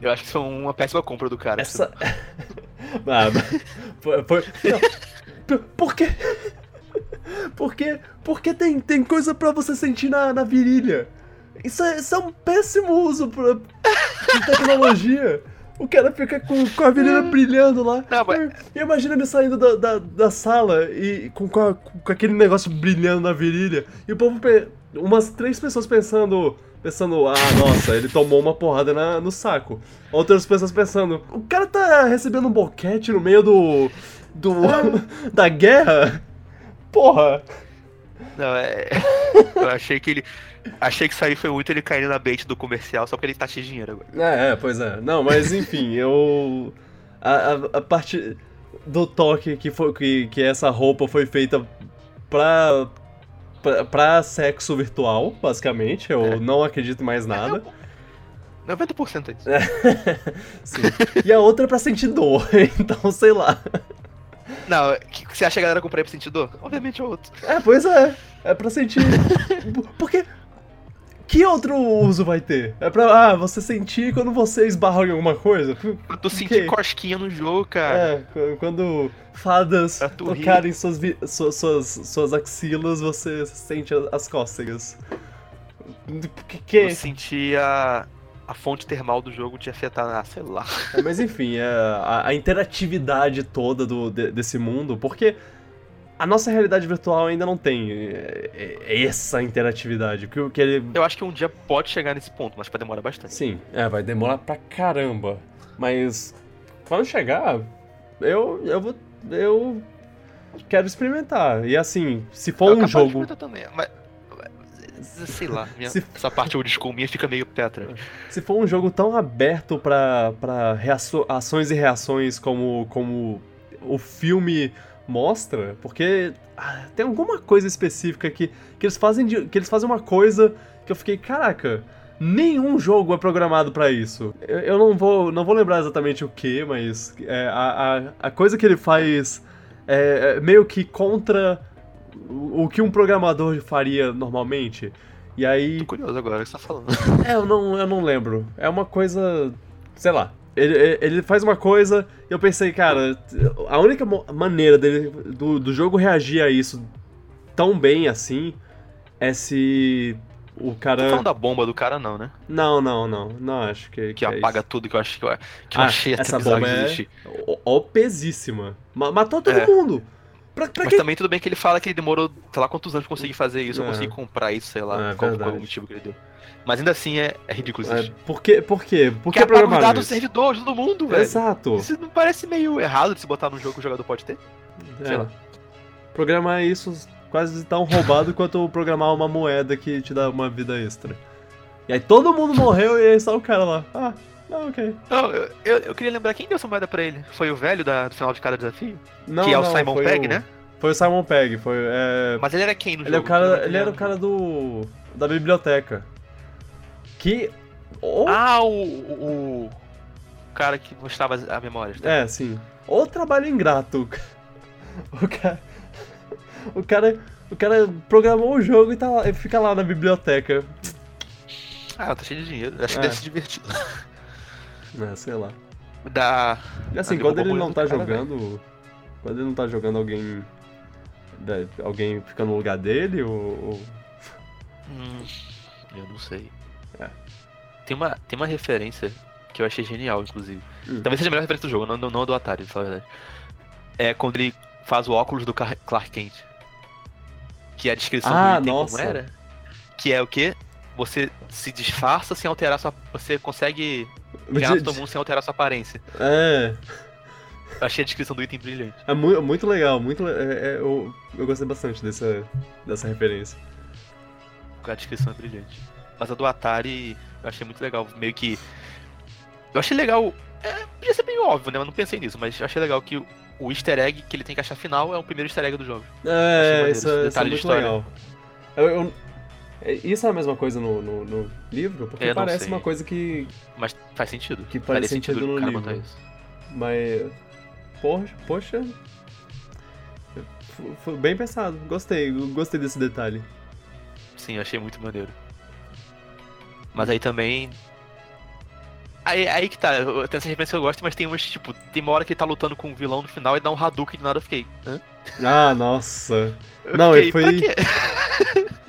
Eu acho que isso foi uma péssima compra do cara. essa. ah, mas foi, foi- não. Por- quê? Porque, porque tem, tem coisa pra você sentir na, na virilha. Isso é, isso é um péssimo uso pra, de tecnologia. O cara fica com, com a virilha brilhando lá. Não, mas- E imagina ele saindo da, da, da sala e com, com, a- com aquele negócio brilhando na virilha. E o povo, umas três pessoas pensando, pensando, ah, nossa, ele tomou uma porrada na- no saco. Outras pessoas pensando, o cara tá recebendo um boquete no meio do. do. da guerra? Porra! Não, é. Eu achei que ele. Achei que isso aí foi muito ele caindo na bait do comercial só porque ele tá cheio de dinheiro agora. É, é, pois é. Não, mas enfim, eu. A, a, a parte do toque que, foi, que, que essa roupa foi feita pra, pra, pra sexo virtual, basicamente. Eu É. não acredito mais nada. 90% é isso. Sim. E a outra é pra sentir dor, então sei lá. Não, você acha que a galera compraria pra sentir dor? Obviamente é outro. É, pois é. É pra sentir. Porque. Que outro uso vai ter? É pra. Ah, você sentir quando você esbarra em alguma coisa? Pra tu sentir cosquinha no jogo, cara. É, qu- quando fadas tocarem suas, vi- su- suas, suas axilas, você sente as cócegas. Que, que... Eu sentir a, a fonte termal do jogo te afetar, ah, sei lá. É, mas enfim, é, a, a interatividade toda do, de- desse mundo, porque a nossa realidade virtual ainda não tem é, é, essa interatividade. Que, que ele. Eu acho que um dia pode chegar nesse ponto, mas vai demorar bastante. Sim, é, vai demorar pra caramba. Mas quando chegar, eu, eu vou. Eu quero experimentar. E assim, se for Eu um de jogo. experimentar Também, mas, Sei lá, minha- Se- essa parte old school minha fica meio pé atrás. Se for um jogo tão aberto pra, pra reaço- ações e reações como, como o filme mostra, porque ah, tem alguma coisa específica que, que, eles fazem de- que eles fazem uma coisa que eu fiquei, caraca, nenhum jogo é programado pra isso. Eu, eu não, vou, não vou lembrar exatamente o que, mas é, a, a, a coisa que ele faz é, é meio que contra o, o que um programador faria normalmente. E aí. Tô curioso agora o que você tá falando. É, eu não, eu não lembro. É uma coisa. Sei lá. Ele, ele faz uma coisa e eu pensei, cara, a única maneira dele, do, do jogo reagir a isso tão bem assim é se o cara. falando da bomba do cara, não, né? Não, não, não. Não acho que. Que é apaga isso. tudo que eu acho que eu, que eu Ah, achei essa bomba é opesíssima. Ma- Matou todo É. mundo. Pra, pra Mas que. também tudo bem que ele fala que ele demorou, sei lá quantos anos pra conseguir fazer isso, É. ou conseguir comprar isso, sei lá, É, qual, qual verdade. o motivo que ele deu. Mas ainda assim é, é ridículo É, isso. por quê? Por quê? Por Porque que programaram dados do servidor de todo mundo, velho. Exato. Isso não parece meio errado de se botar num jogo que o jogador pode ter? sei É. lá. Programar isso quase tão roubado quanto programar uma moeda que te dá uma vida extra. E aí todo mundo morreu e aí só o cara lá. Ah, ah, ok. Não, eu, eu, eu queria lembrar quem deu essa moeda pra ele. Foi o velho da- do final de cada desafio? Não, que é o não, Simon Pegg, o- né? Foi o Simon Pegg, foi. É... Mas ele era quem no Ele, é jogo? o cara, ele era o cara do. da biblioteca. Que. Ou, Ah, o, o, o cara que mostrava as memórias. né? É, sim. Ou trabalho ingrato. O cara. O cara. O cara programou o jogo e tá lá, fica lá na biblioteca. Ah, tá cheio de dinheiro. Acho que É. deve se divertir. É, sei lá. Da. E assim, quando ele a não tá cara, jogando. Quando ele não tá jogando alguém. da- Alguém fica no lugar dele, ou. ou- Hum, eu não sei. É. Tem, uma, tem uma referência que eu achei genial, inclusive. Hum. Talvez seja a melhor referência do jogo, não, não, do Atari, pra falar a verdade. É quando ele faz o óculos do Clark Kent. Que a descrição Ah, do item nossa. como era. Que é o quê? Você se disfarça sem alterar sua. Você consegue ganhar todo mundo sem alterar sua aparência. É. Eu achei a descrição do item brilhante. É muito, muito legal, muito. é- é- eu, eu gostei bastante dessa, dessa referência. A descrição é brilhante. Mas a do Atari eu achei muito legal. Meio que. Eu achei legal. É, podia ser bem óbvio, né? Eu não pensei nisso, mas eu achei legal que o- easter egg que ele tem que achar final é o primeiro easter egg do jogo. É, isso, é- isso é muito legal. Eu, eu- é, isso é a mesma coisa no, no, no livro? Porque É, parece sei. uma coisa que. Mas faz sentido. Que faz sentido no o cara livro. botar isso. Mas. Poxa. Poxa. Foi bem pensado. Gostei, gostei desse detalhe. Sim, eu achei muito maneiro. Mas aí também. Aí, aí que tá, eu tenho essa referência que eu gosto, mas tem umas, tipo, tem uma hora que ele tá lutando com um vilão no final e dá um Hadouken do nada eu fiquei. Hã? Ah, nossa. Eu Não, fiquei, ele foi-?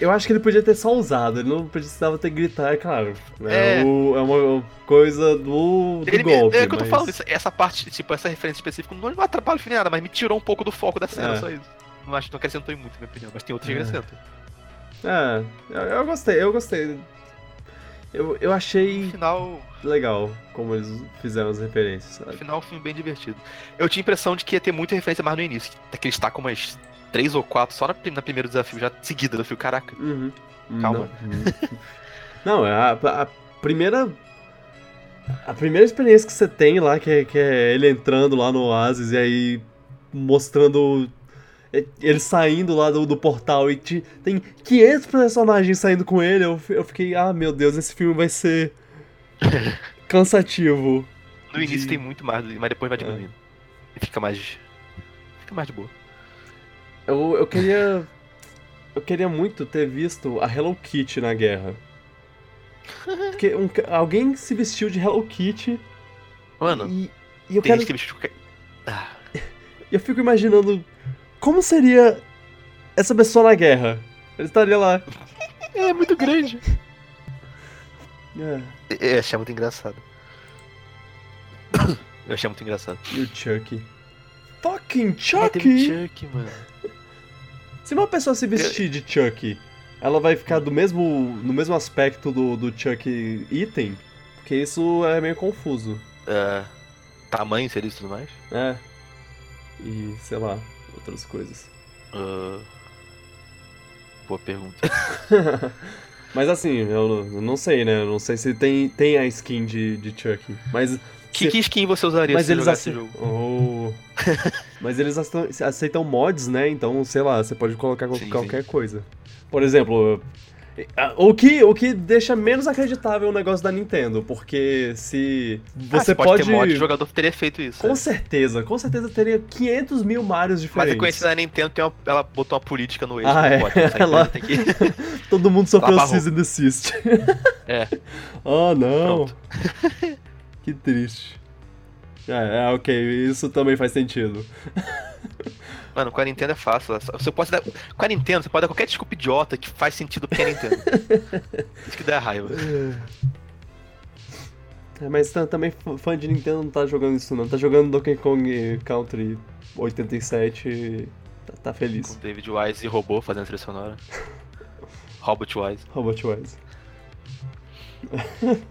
Eu acho que ele podia ter só usado, ele não precisava ter gritar, é claro. É, É. o- é uma coisa do, do Ele golpe. é o que eu tô mas- falando, isso- essa parte, tipo, essa referência específica não me atrapalha nem nada, mas me tirou um pouco do foco da cena, É. só isso. Não acho que não acrescentou em muito, na minha opinião, mas tem outros que É. acrescentam. É, eu, eu gostei, eu gostei. Eu, eu achei final, legal como eles fizeram as referências. sabe? final, um filme bem divertido. Eu tinha a impressão de que ia ter muita referência mais no início, que eles tacam umas três ou quatro só na, na primeiro desafio, já seguida, eu fio, caraca. Uhum. Calma. Não, Não, é a, a primeira. A primeira experiência que você tem lá, que é, que é ele entrando lá no Oasis e aí mostrando. É, Ele saindo lá do, do portal e te- tem 500 personagens saindo com ele. Eu, eu fiquei, ah meu Deus, esse filme vai ser cansativo. No início De- tem muito mais, mas depois vai É. diminuindo. E fica mais. Fica mais de boa. Eu, eu queria. Eu queria muito ter visto a Hello Kitty na guerra. Porque um alguém se vestiu de Hello Kitty Mano, e, e eu tem quero. que vestiu. Ah, Eu fico imaginando como seria essa pessoa na guerra. Ele estaria lá. é muito grande. É, É, achei muito engraçado. Eu achei muito engraçado. e o Chucky. Fucking É, teve Chucky! Chuck, mano. Se uma pessoa se vestir de Chucky, ela vai ficar do mesmo, no mesmo aspecto do, do Chucky item? Porque isso é meio confuso. É, tamanho, seria isso e tudo mais? É. E sei lá, outras coisas. Ah, Boa pergunta. Mas assim, eu, não sei, né? Eu não sei se tem, tem a skin de, de Chucky. Mas. Que, se- que skin você usaria mas se eles aceitam. jogo? Oh. mas eles aceitam, mods, né? Então, sei lá, você pode colocar Sim, qualquer coisa. Por exemplo. Ah, O que, o que deixa menos acreditável o negócio da Nintendo, porque se Ah, você pode, ter mod, o jogador teria feito isso. Com é. certeza, com certeza teria 500 mil Marios Mas diferentes. conhecida a Nintendo, tem uma- ela botou uma política no ex. Ah, é. pode, Ela- que... Todo mundo sofreu cease and desist. É, oh, não. Que triste. É, é, ok, isso também faz sentido. Mano, com a Nintendo é fácil. Você pode dar... Com a Nintendo, você pode dar qualquer desculpa idiota que faz sentido porque é Nintendo. Isso que dá raiva. É, mas tá- também fã- de Nintendo não tá jogando isso não. Tá jogando Donkey Kong Country 87 e tá, tá Com feliz. David Wise e robô fazendo trilha sonora. Robot Wise. Robot Wise.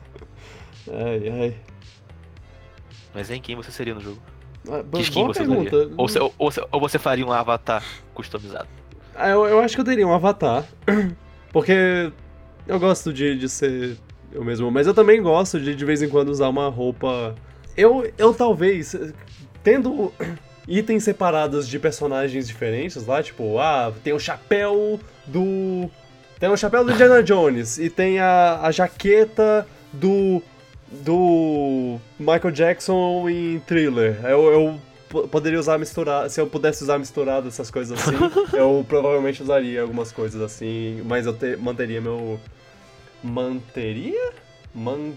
ai, ai. Mas em quem você seria no jogo? Ah, Que skin boa você pergunta. usaria? Ou, você, ou, ou você faria um avatar customizado? Ah, eu, eu acho que eu teria um avatar. Porque eu gosto de, de ser eu mesmo. Mas eu também gosto de de vez em quando usar uma roupa. Eu, eu talvez, tendo itens separados de personagens diferentes lá, tipo, ah, tem o chapéu do. Tem o chapéu do Indiana Jones e tem a, a jaqueta do. Do Michael Jackson em thriller. Eu, eu po- poderia usar misturado. Se eu pudesse usar misturado essas coisas assim, eu provavelmente usaria algumas coisas assim, mas eu te- manteria meu. Manteria? Man...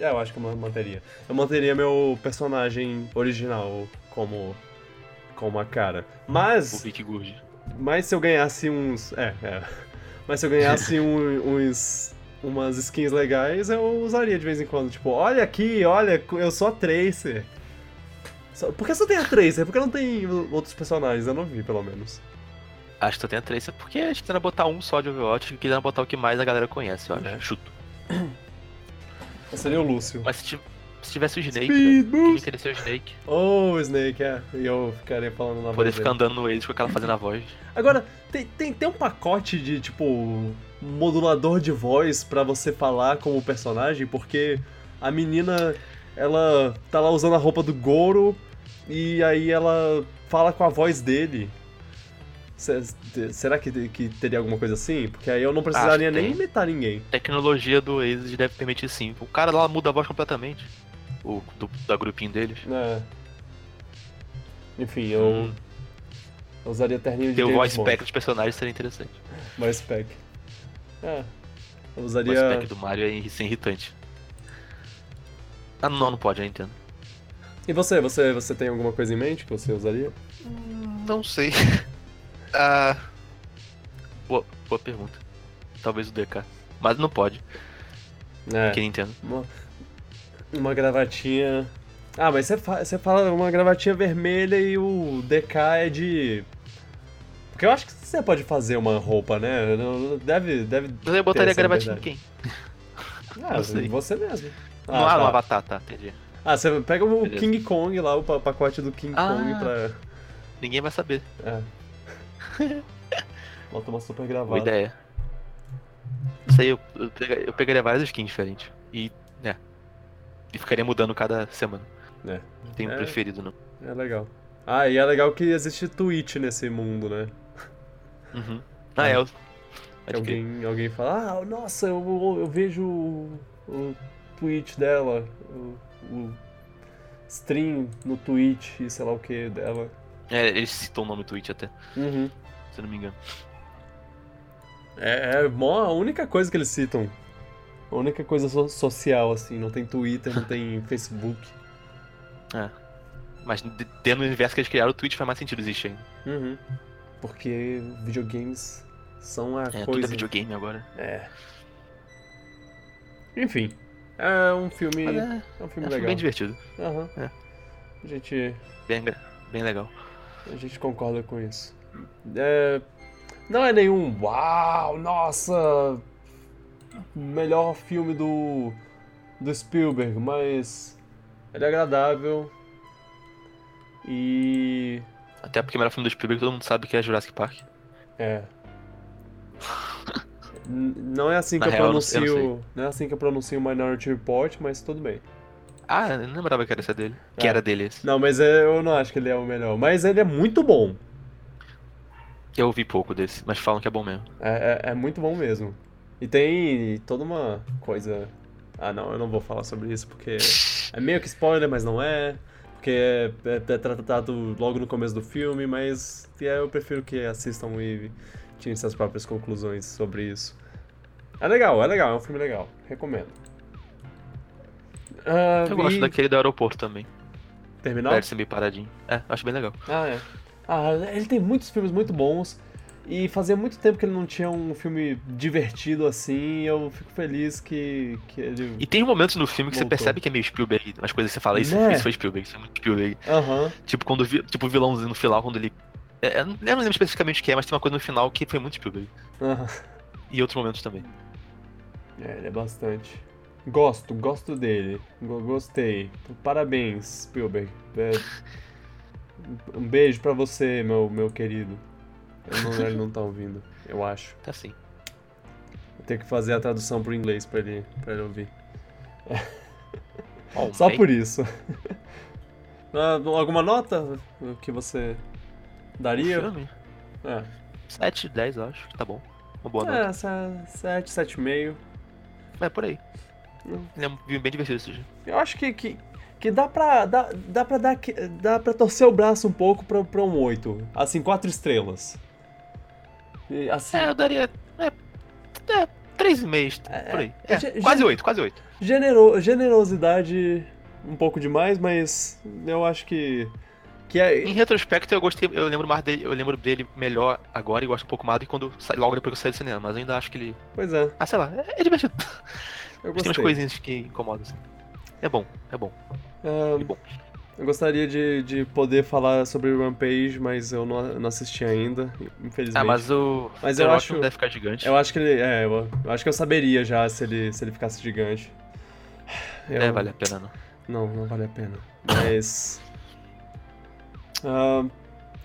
É, eu acho que eu man- manteria. Eu manteria meu personagem original como. como a cara. O Mas. Vic Gurge. Mas se eu ganhasse uns. É, é. Mas se eu ganhasse um- uns. Umas skins legais, eu usaria de vez em quando. Tipo, olha aqui, olha, eu sou a Tracer. Só- Por que só tem a Tracer? Por que não tem o- outros personagens? Eu não vi, pelo menos. Acho que só tem a Tracer porque a gente tenta botar um só de Overwatch e queria botar o que mais a galera conhece, eu acho. É. Chuto. Seria o Lúcio. Mas se, se tivesse o Snake, Speed velho, queria ser o Snake. Oh, Snake, é. E eu ficaria falando na Poder voz ficar dele. andando no eles com aquela fazendo a voz. Agora, tem, tem, tem um pacote de, tipo, modulador de voz pra você falar como personagem, porque a menina, ela tá lá usando a roupa do Goro e aí ela fala com a voz dele. Se- Será que, que teria alguma coisa assim? Porque aí eu não precisaria nem imitar ninguém. Tecnologia do Aces deve permitir sim. O cara lá muda a voz completamente. O do, da grupinho deles. É. Enfim, eu, Hum, eu usaria terninho de James voice pack dos personagens seria interessante. Voice pack. É. Eu O usaria... voice pack do Mario é ser irritante. Ah, não, não pode, eu entendo. E você, você, você tem alguma coisa em mente que você usaria? Não sei. ah. Boa, boa pergunta. Talvez o DK. Mas não pode, É. que Nintendo. Uma, uma gravatinha. Ah, mas você, fa você fala uma gravatinha vermelha e o DK é de. Porque eu acho que você pode fazer uma roupa, né? Não- Deve. deve Mas eu botaria essa gravatinha em quem? ah, não você mesmo. não, ah, tá. no Avatar, tá, entendi. Ah, você pega o Beleza. King Kong lá, o pa- pacote do King Ah. Kong pra. Ninguém vai saber. É. Bota uma super Boa gravada. ideia. Isso aí, eu, eu, eu pegaria várias skins diferentes. E, né. E ficaria mudando cada semana. É. Não tenho É. preferido, não. É legal. Ah, e é legal que existe Twitch nesse mundo, né? Uhum. Ah, é. Que crer. alguém, alguém fala, ah, nossa, eu, eu vejo o, o tweet dela, o, o stream no Twitch e sei lá o que dela. É, eles citam o nome Twitch até, Uhum. se eu não me engano. É, é a única coisa que eles citam. A única coisa so- social, assim. Não tem Twitter, não tem Facebook. Mas de- dentro do universo que eles criaram, o Twitch faz mais sentido existir ainda. Uhum. Porque videogames são a É, tudo é coisa... videogame agora. É. Enfim. É um filme... Mas É, é, um é filme filme legal. bem divertido. Aham. É. A gente... Bem, bem legal. A gente concorda com isso. É, não é nenhum uau, nossa, melhor filme do do Spielberg, mas ele é agradável e Até porque o melhor filme do Spielberg todo mundo sabe que é Jurassic Park. é Não é assim Na que eu real, eu não- eu não pronuncio. Não é assim que eu pronuncio Minority Report, mas tudo bem. Ah, eu não lembrava que era esse dele. Que É. era dele esse. Não, mas é- eu não acho que ele é o melhor. Mas ele é muito bom. Eu ouvi pouco desse, mas falam que é bom mesmo. É, é- é muito bom mesmo. E tem toda uma coisa. Ah, não, eu não vou falar sobre isso porque é meio que spoiler, mas não é. Porque é, é- é tratado logo no começo do filme, mas é, eu prefiro que assistam e tirem suas próprias conclusões sobre isso. É legal, é legal, é um filme legal. Recomendo. Ah, Eu gosto e- daquele do aeroporto também. Terminal? Apesar de ser meio paradinho. É, acho bem legal. Ah, é. Ah, ele tem muitos filmes muito bons. E fazia muito tempo que ele não tinha um filme divertido assim. e Eu fico feliz que, que ele. E tem momentos no filme que você Voltou. percebe que é meio Spielberg. Umas coisas que você fala, isso, Né? isso foi Spielberg, isso é muito Spielberg. Aham. Tipo, quando tipo, o vilãozinho no final, quando ele. é, eu não eu não lembro especificamente o que é, mas tem uma coisa no final que foi muito Spielberg. aham. E outros momentos também. É, ele é bastante. Gosto, gosto dele. Go- Gostei. Parabéns, Spielberg. É, Um beijo pra você, meu, meu querido. Eu não, ele não tá ouvindo, eu acho. Tá assim. Vou ter que fazer a tradução pro inglês pra ele, pra ele ouvir. Ó, Só bem- por isso. Ah, alguma nota que você daria? filme? É, 7, 10, eu acho. que Tá bom. Uma boa nota. é sete, sete e meio. É, por aí. É bem divertido esse dia. Eu acho que, que, que dá pra, dá, dá pra dar, dá pra torcer o braço um pouco pra, pra um 8. Assim, quatro estrelas. Assim, É, eu daria. É. É, 3,5 por aí. É, ge- quase 8, quase 8. genero, generosidade um pouco demais, mas eu acho que... Que é, Em retrospecto, eu gostei. Eu lembro mais dele. Eu lembro dele melhor agora e gosto um pouco mais do que quando logo depois que eu saí do cinema. Mas eu ainda acho que ele. pois é, Ah, sei lá, é, é divertido. eu Tem umas gostei. coisinhas que incomodam, assim. É bom, é bom. Que bom. Eu gostaria de, de poder falar sobre Rampage, mas eu não, não assisti ainda, infelizmente. Ah, mas o. Mas eu acho- deve ficar gigante. Eu acho que ele. É, eu, eu acho que eu saberia já se ele, se ele ficasse gigante. Eu- É, vale a pena não. Não, não vale a pena. Mas. Ah,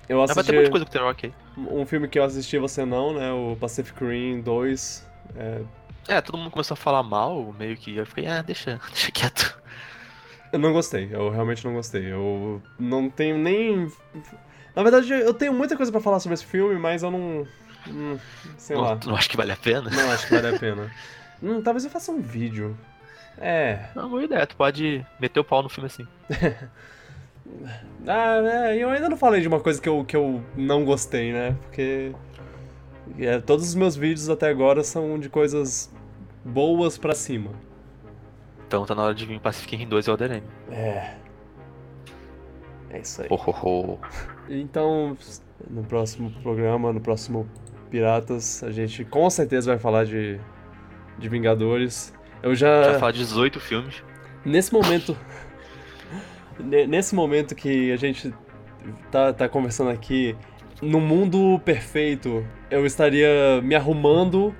eu Mas vai ter assisti. muita coisa com The Rock aí. Um filme que eu assisti você não, né? O Pacific Rim 2. É, É, todo mundo começou a falar mal, meio que. Eu fiquei, ah, deixa, deixa quieto. Eu não gostei, eu realmente não gostei. Eu não tenho nem. Na verdade, eu tenho muita coisa pra falar sobre esse filme, mas eu não. hum, sei não, lá. não acho que vale a pena. Não acho que vale a pena. Hum, talvez eu faça um vídeo. É. Não, boa ideia, tu pode meter o pau no filme assim. Ah, é, eu ainda não falei de uma coisa que eu, que eu não gostei, né? Porque é, todos os meus vídeos até agora são de coisas boas pra cima. Então tá na hora de vir Pacific Rim 2 e Elden Ring. É. É isso aí. Oh, oh, oh. Então, no próximo programa, no próximo Piratas, a gente com certeza vai falar de, de Vingadores. Eu Já já. falar de 18 filmes. Nesse momento. ne- nesse momento que a gente tá, tá conversando aqui, no mundo perfeito, eu estaria me arrumando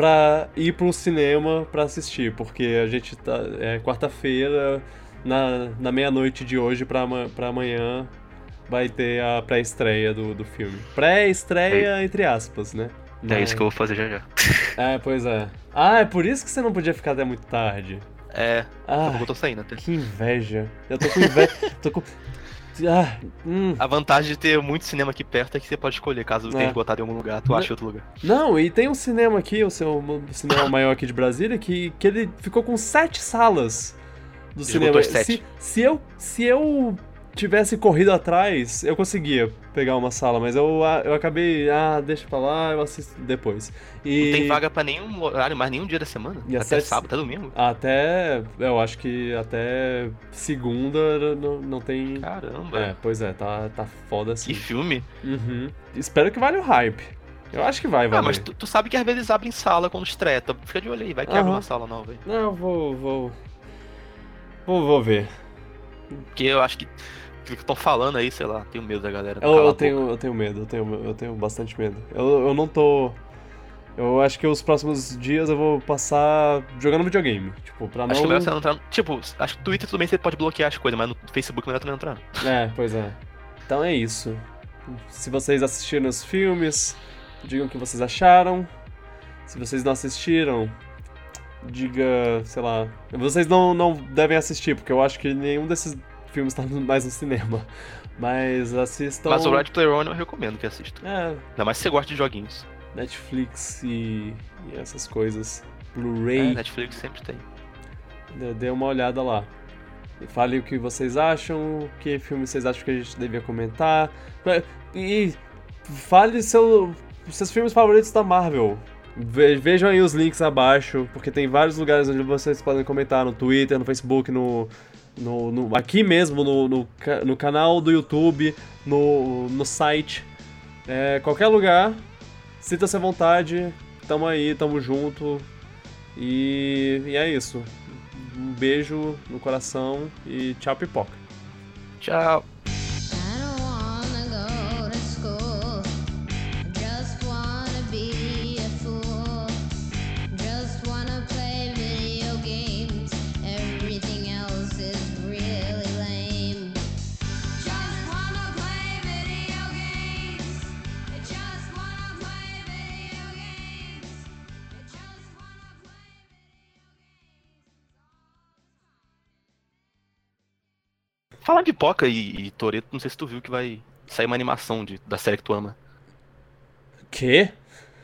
pra ir pro cinema pra assistir, porque a gente tá. É quarta-feira, na, na meia-noite de hoje pra, pra amanhã, vai ter a pré-estreia do, do filme. Pré-estreia, entre aspas, né? É isso que eu vou fazer já já. É, pois é. Ah, é por isso que você não podia ficar até muito tarde. É, Ah, eu tô saindo até. que inveja. Eu tô com inveja. tô com. Ah, hum. A vantagem de ter muito cinema aqui perto é que você pode escolher, caso É. tenha esgotado em algum lugar, tu Não. acha outro lugar. Não, e tem um cinema aqui, o seu cinema maior aqui de Brasília, que, que ele ficou com sete salas do Esgotou cinema. sete. Se, se, eu, se eu tivesse corrido atrás, eu conseguia pegar uma sala, mas eu, ah, eu acabei. Ah, deixa pra lá, eu assisto depois. E Não tem vaga pra nenhum horário, mais nenhum dia da semana. E até sete- sábado, até domingo. Até. Eu acho que até segunda não, não tem. Caramba. É, pois é, tá, tá foda assim. Que filme. Uhum. Espero que valha o hype. Eu acho que vai valer. Ah, mas tu, tu sabe que às vezes abrem sala quando estreia. Fica de olho aí, vai que abre Aham. uma sala nova aí. Não, eu vou. Vou. Vou, vou ver. Porque eu acho que que estão falando aí, sei lá, tenho medo da galera. Eu, eu tenho, eu tenho medo, eu tenho, eu tenho bastante medo. Eu, eu não tô. Eu acho que os próximos dias eu vou passar jogando videogame. Tipo, pra não. Acho que melhor você não entrar. Tipo, acho que Twitter também você pode bloquear as coisas, mas no Facebook melhor tu não entrar. É, pois é. Então é isso. Se vocês assistiram os filmes, digam o que vocês acharam. Se vocês não assistiram, diga, sei lá. Vocês não, não devem assistir, porque eu acho que nenhum desses filmes tá mais no cinema. Mas assistam. Mas o Red Player One eu recomendo que assista. É, Ainda mais se você gosta de joguinhos. Netflix e, e essas coisas. É, Blu-ray. Netflix sempre tem. Dê- uma olhada lá. E fale o que vocês acham, que filme vocês acham que a gente devia comentar. E fale seu, seus filmes favoritos da Marvel. Ve- Vejam aí os links abaixo, porque tem vários lugares onde vocês podem comentar no Twitter, no Facebook, no. No, no- aqui mesmo, no, no, no canal do YouTube, no, no site. É, qualquer lugar, sinta-se à vontade, tamo aí, tamo junto. E, e é isso. Um beijo no coração e tchau, pipoca. Tchau. Falar em pipoca e, e Toreto, não sei se tu viu que vai sair uma animação de, da série que tu ama. Quê?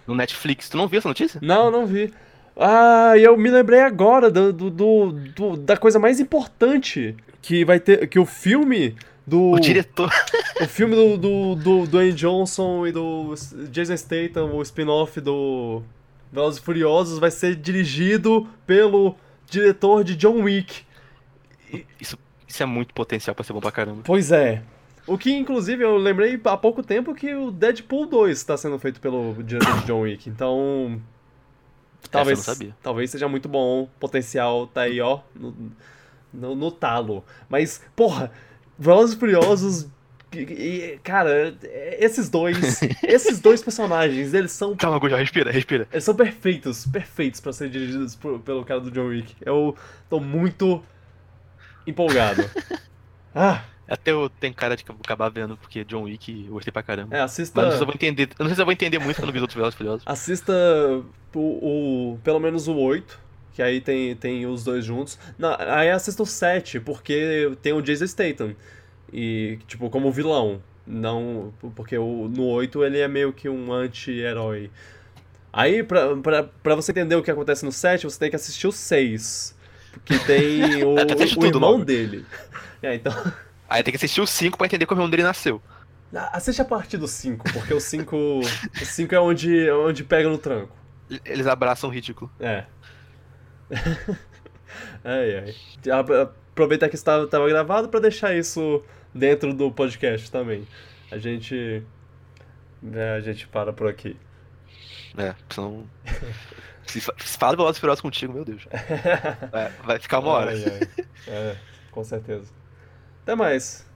No Netflix. Tu não viu essa notícia? Não, não vi. Ah, e eu me lembrei agora do, do, do- do- da coisa mais importante que vai ter. Que o filme do. O diretor. O filme do, do, do Dwayne Johnson e do Jason Statham, o spin-off do Velozes e Furiosos, vai ser dirigido pelo diretor de John Wick. Isso, isso é muito potencial pra ser bom pra caramba. Pois é. O que, inclusive, eu lembrei há pouco tempo que o Deadpool 2 está sendo feito pelo diretor de John Wick. Então. Talvez, talvez seja muito bom. Potencial tá aí, ó. No, no, no talo. Mas, porra, Velozes e Furiosos. e- Cara, esses dois. esses dois personagens, eles são. Calma, Gujá, respira, respira. Eles são perfeitos, perfeitos pra serem dirigidos por- pelo cara do John Wick. Eu tô muito empolgado. Ah! Até eu tenho cara de que eu vou acabar vendo, porque John Wick eu gostei pra caramba. É, Mas assista. não sei se eu vou entender. Eu não sei se eu vou entender muito quando eu vi os outros Velozes Furiosos. Assista o, o- pelo menos o 8, que aí tem, tem os dois juntos. Não, aí assista o 7, porque tem o Jason Statham. E, tipo, como vilão. Não. Porque o, no 8 ele é meio que um anti-herói. Aí, pra, pra, pra você entender o que acontece no 7, você tem que assistir o 6. Porque tem o, o tudo irmão logo. dele. É, então. Aí tem que assistir o 5 pra entender como o irmão dele nasceu. Assiste a partir do 5, porque o 5. o 5 é onde, onde pega no tranco. Eles abraçam o ridículo. É. ai, ai. Aproveitar que estava tava gravado pra deixar isso dentro do podcast também. A gente. é, a gente para por aqui. É, senão. Se, se fala Velozes e Furiosos contigo, meu Deus. Vai, vai ficar uma hora. Ai, ai. É, com certeza. Até mais.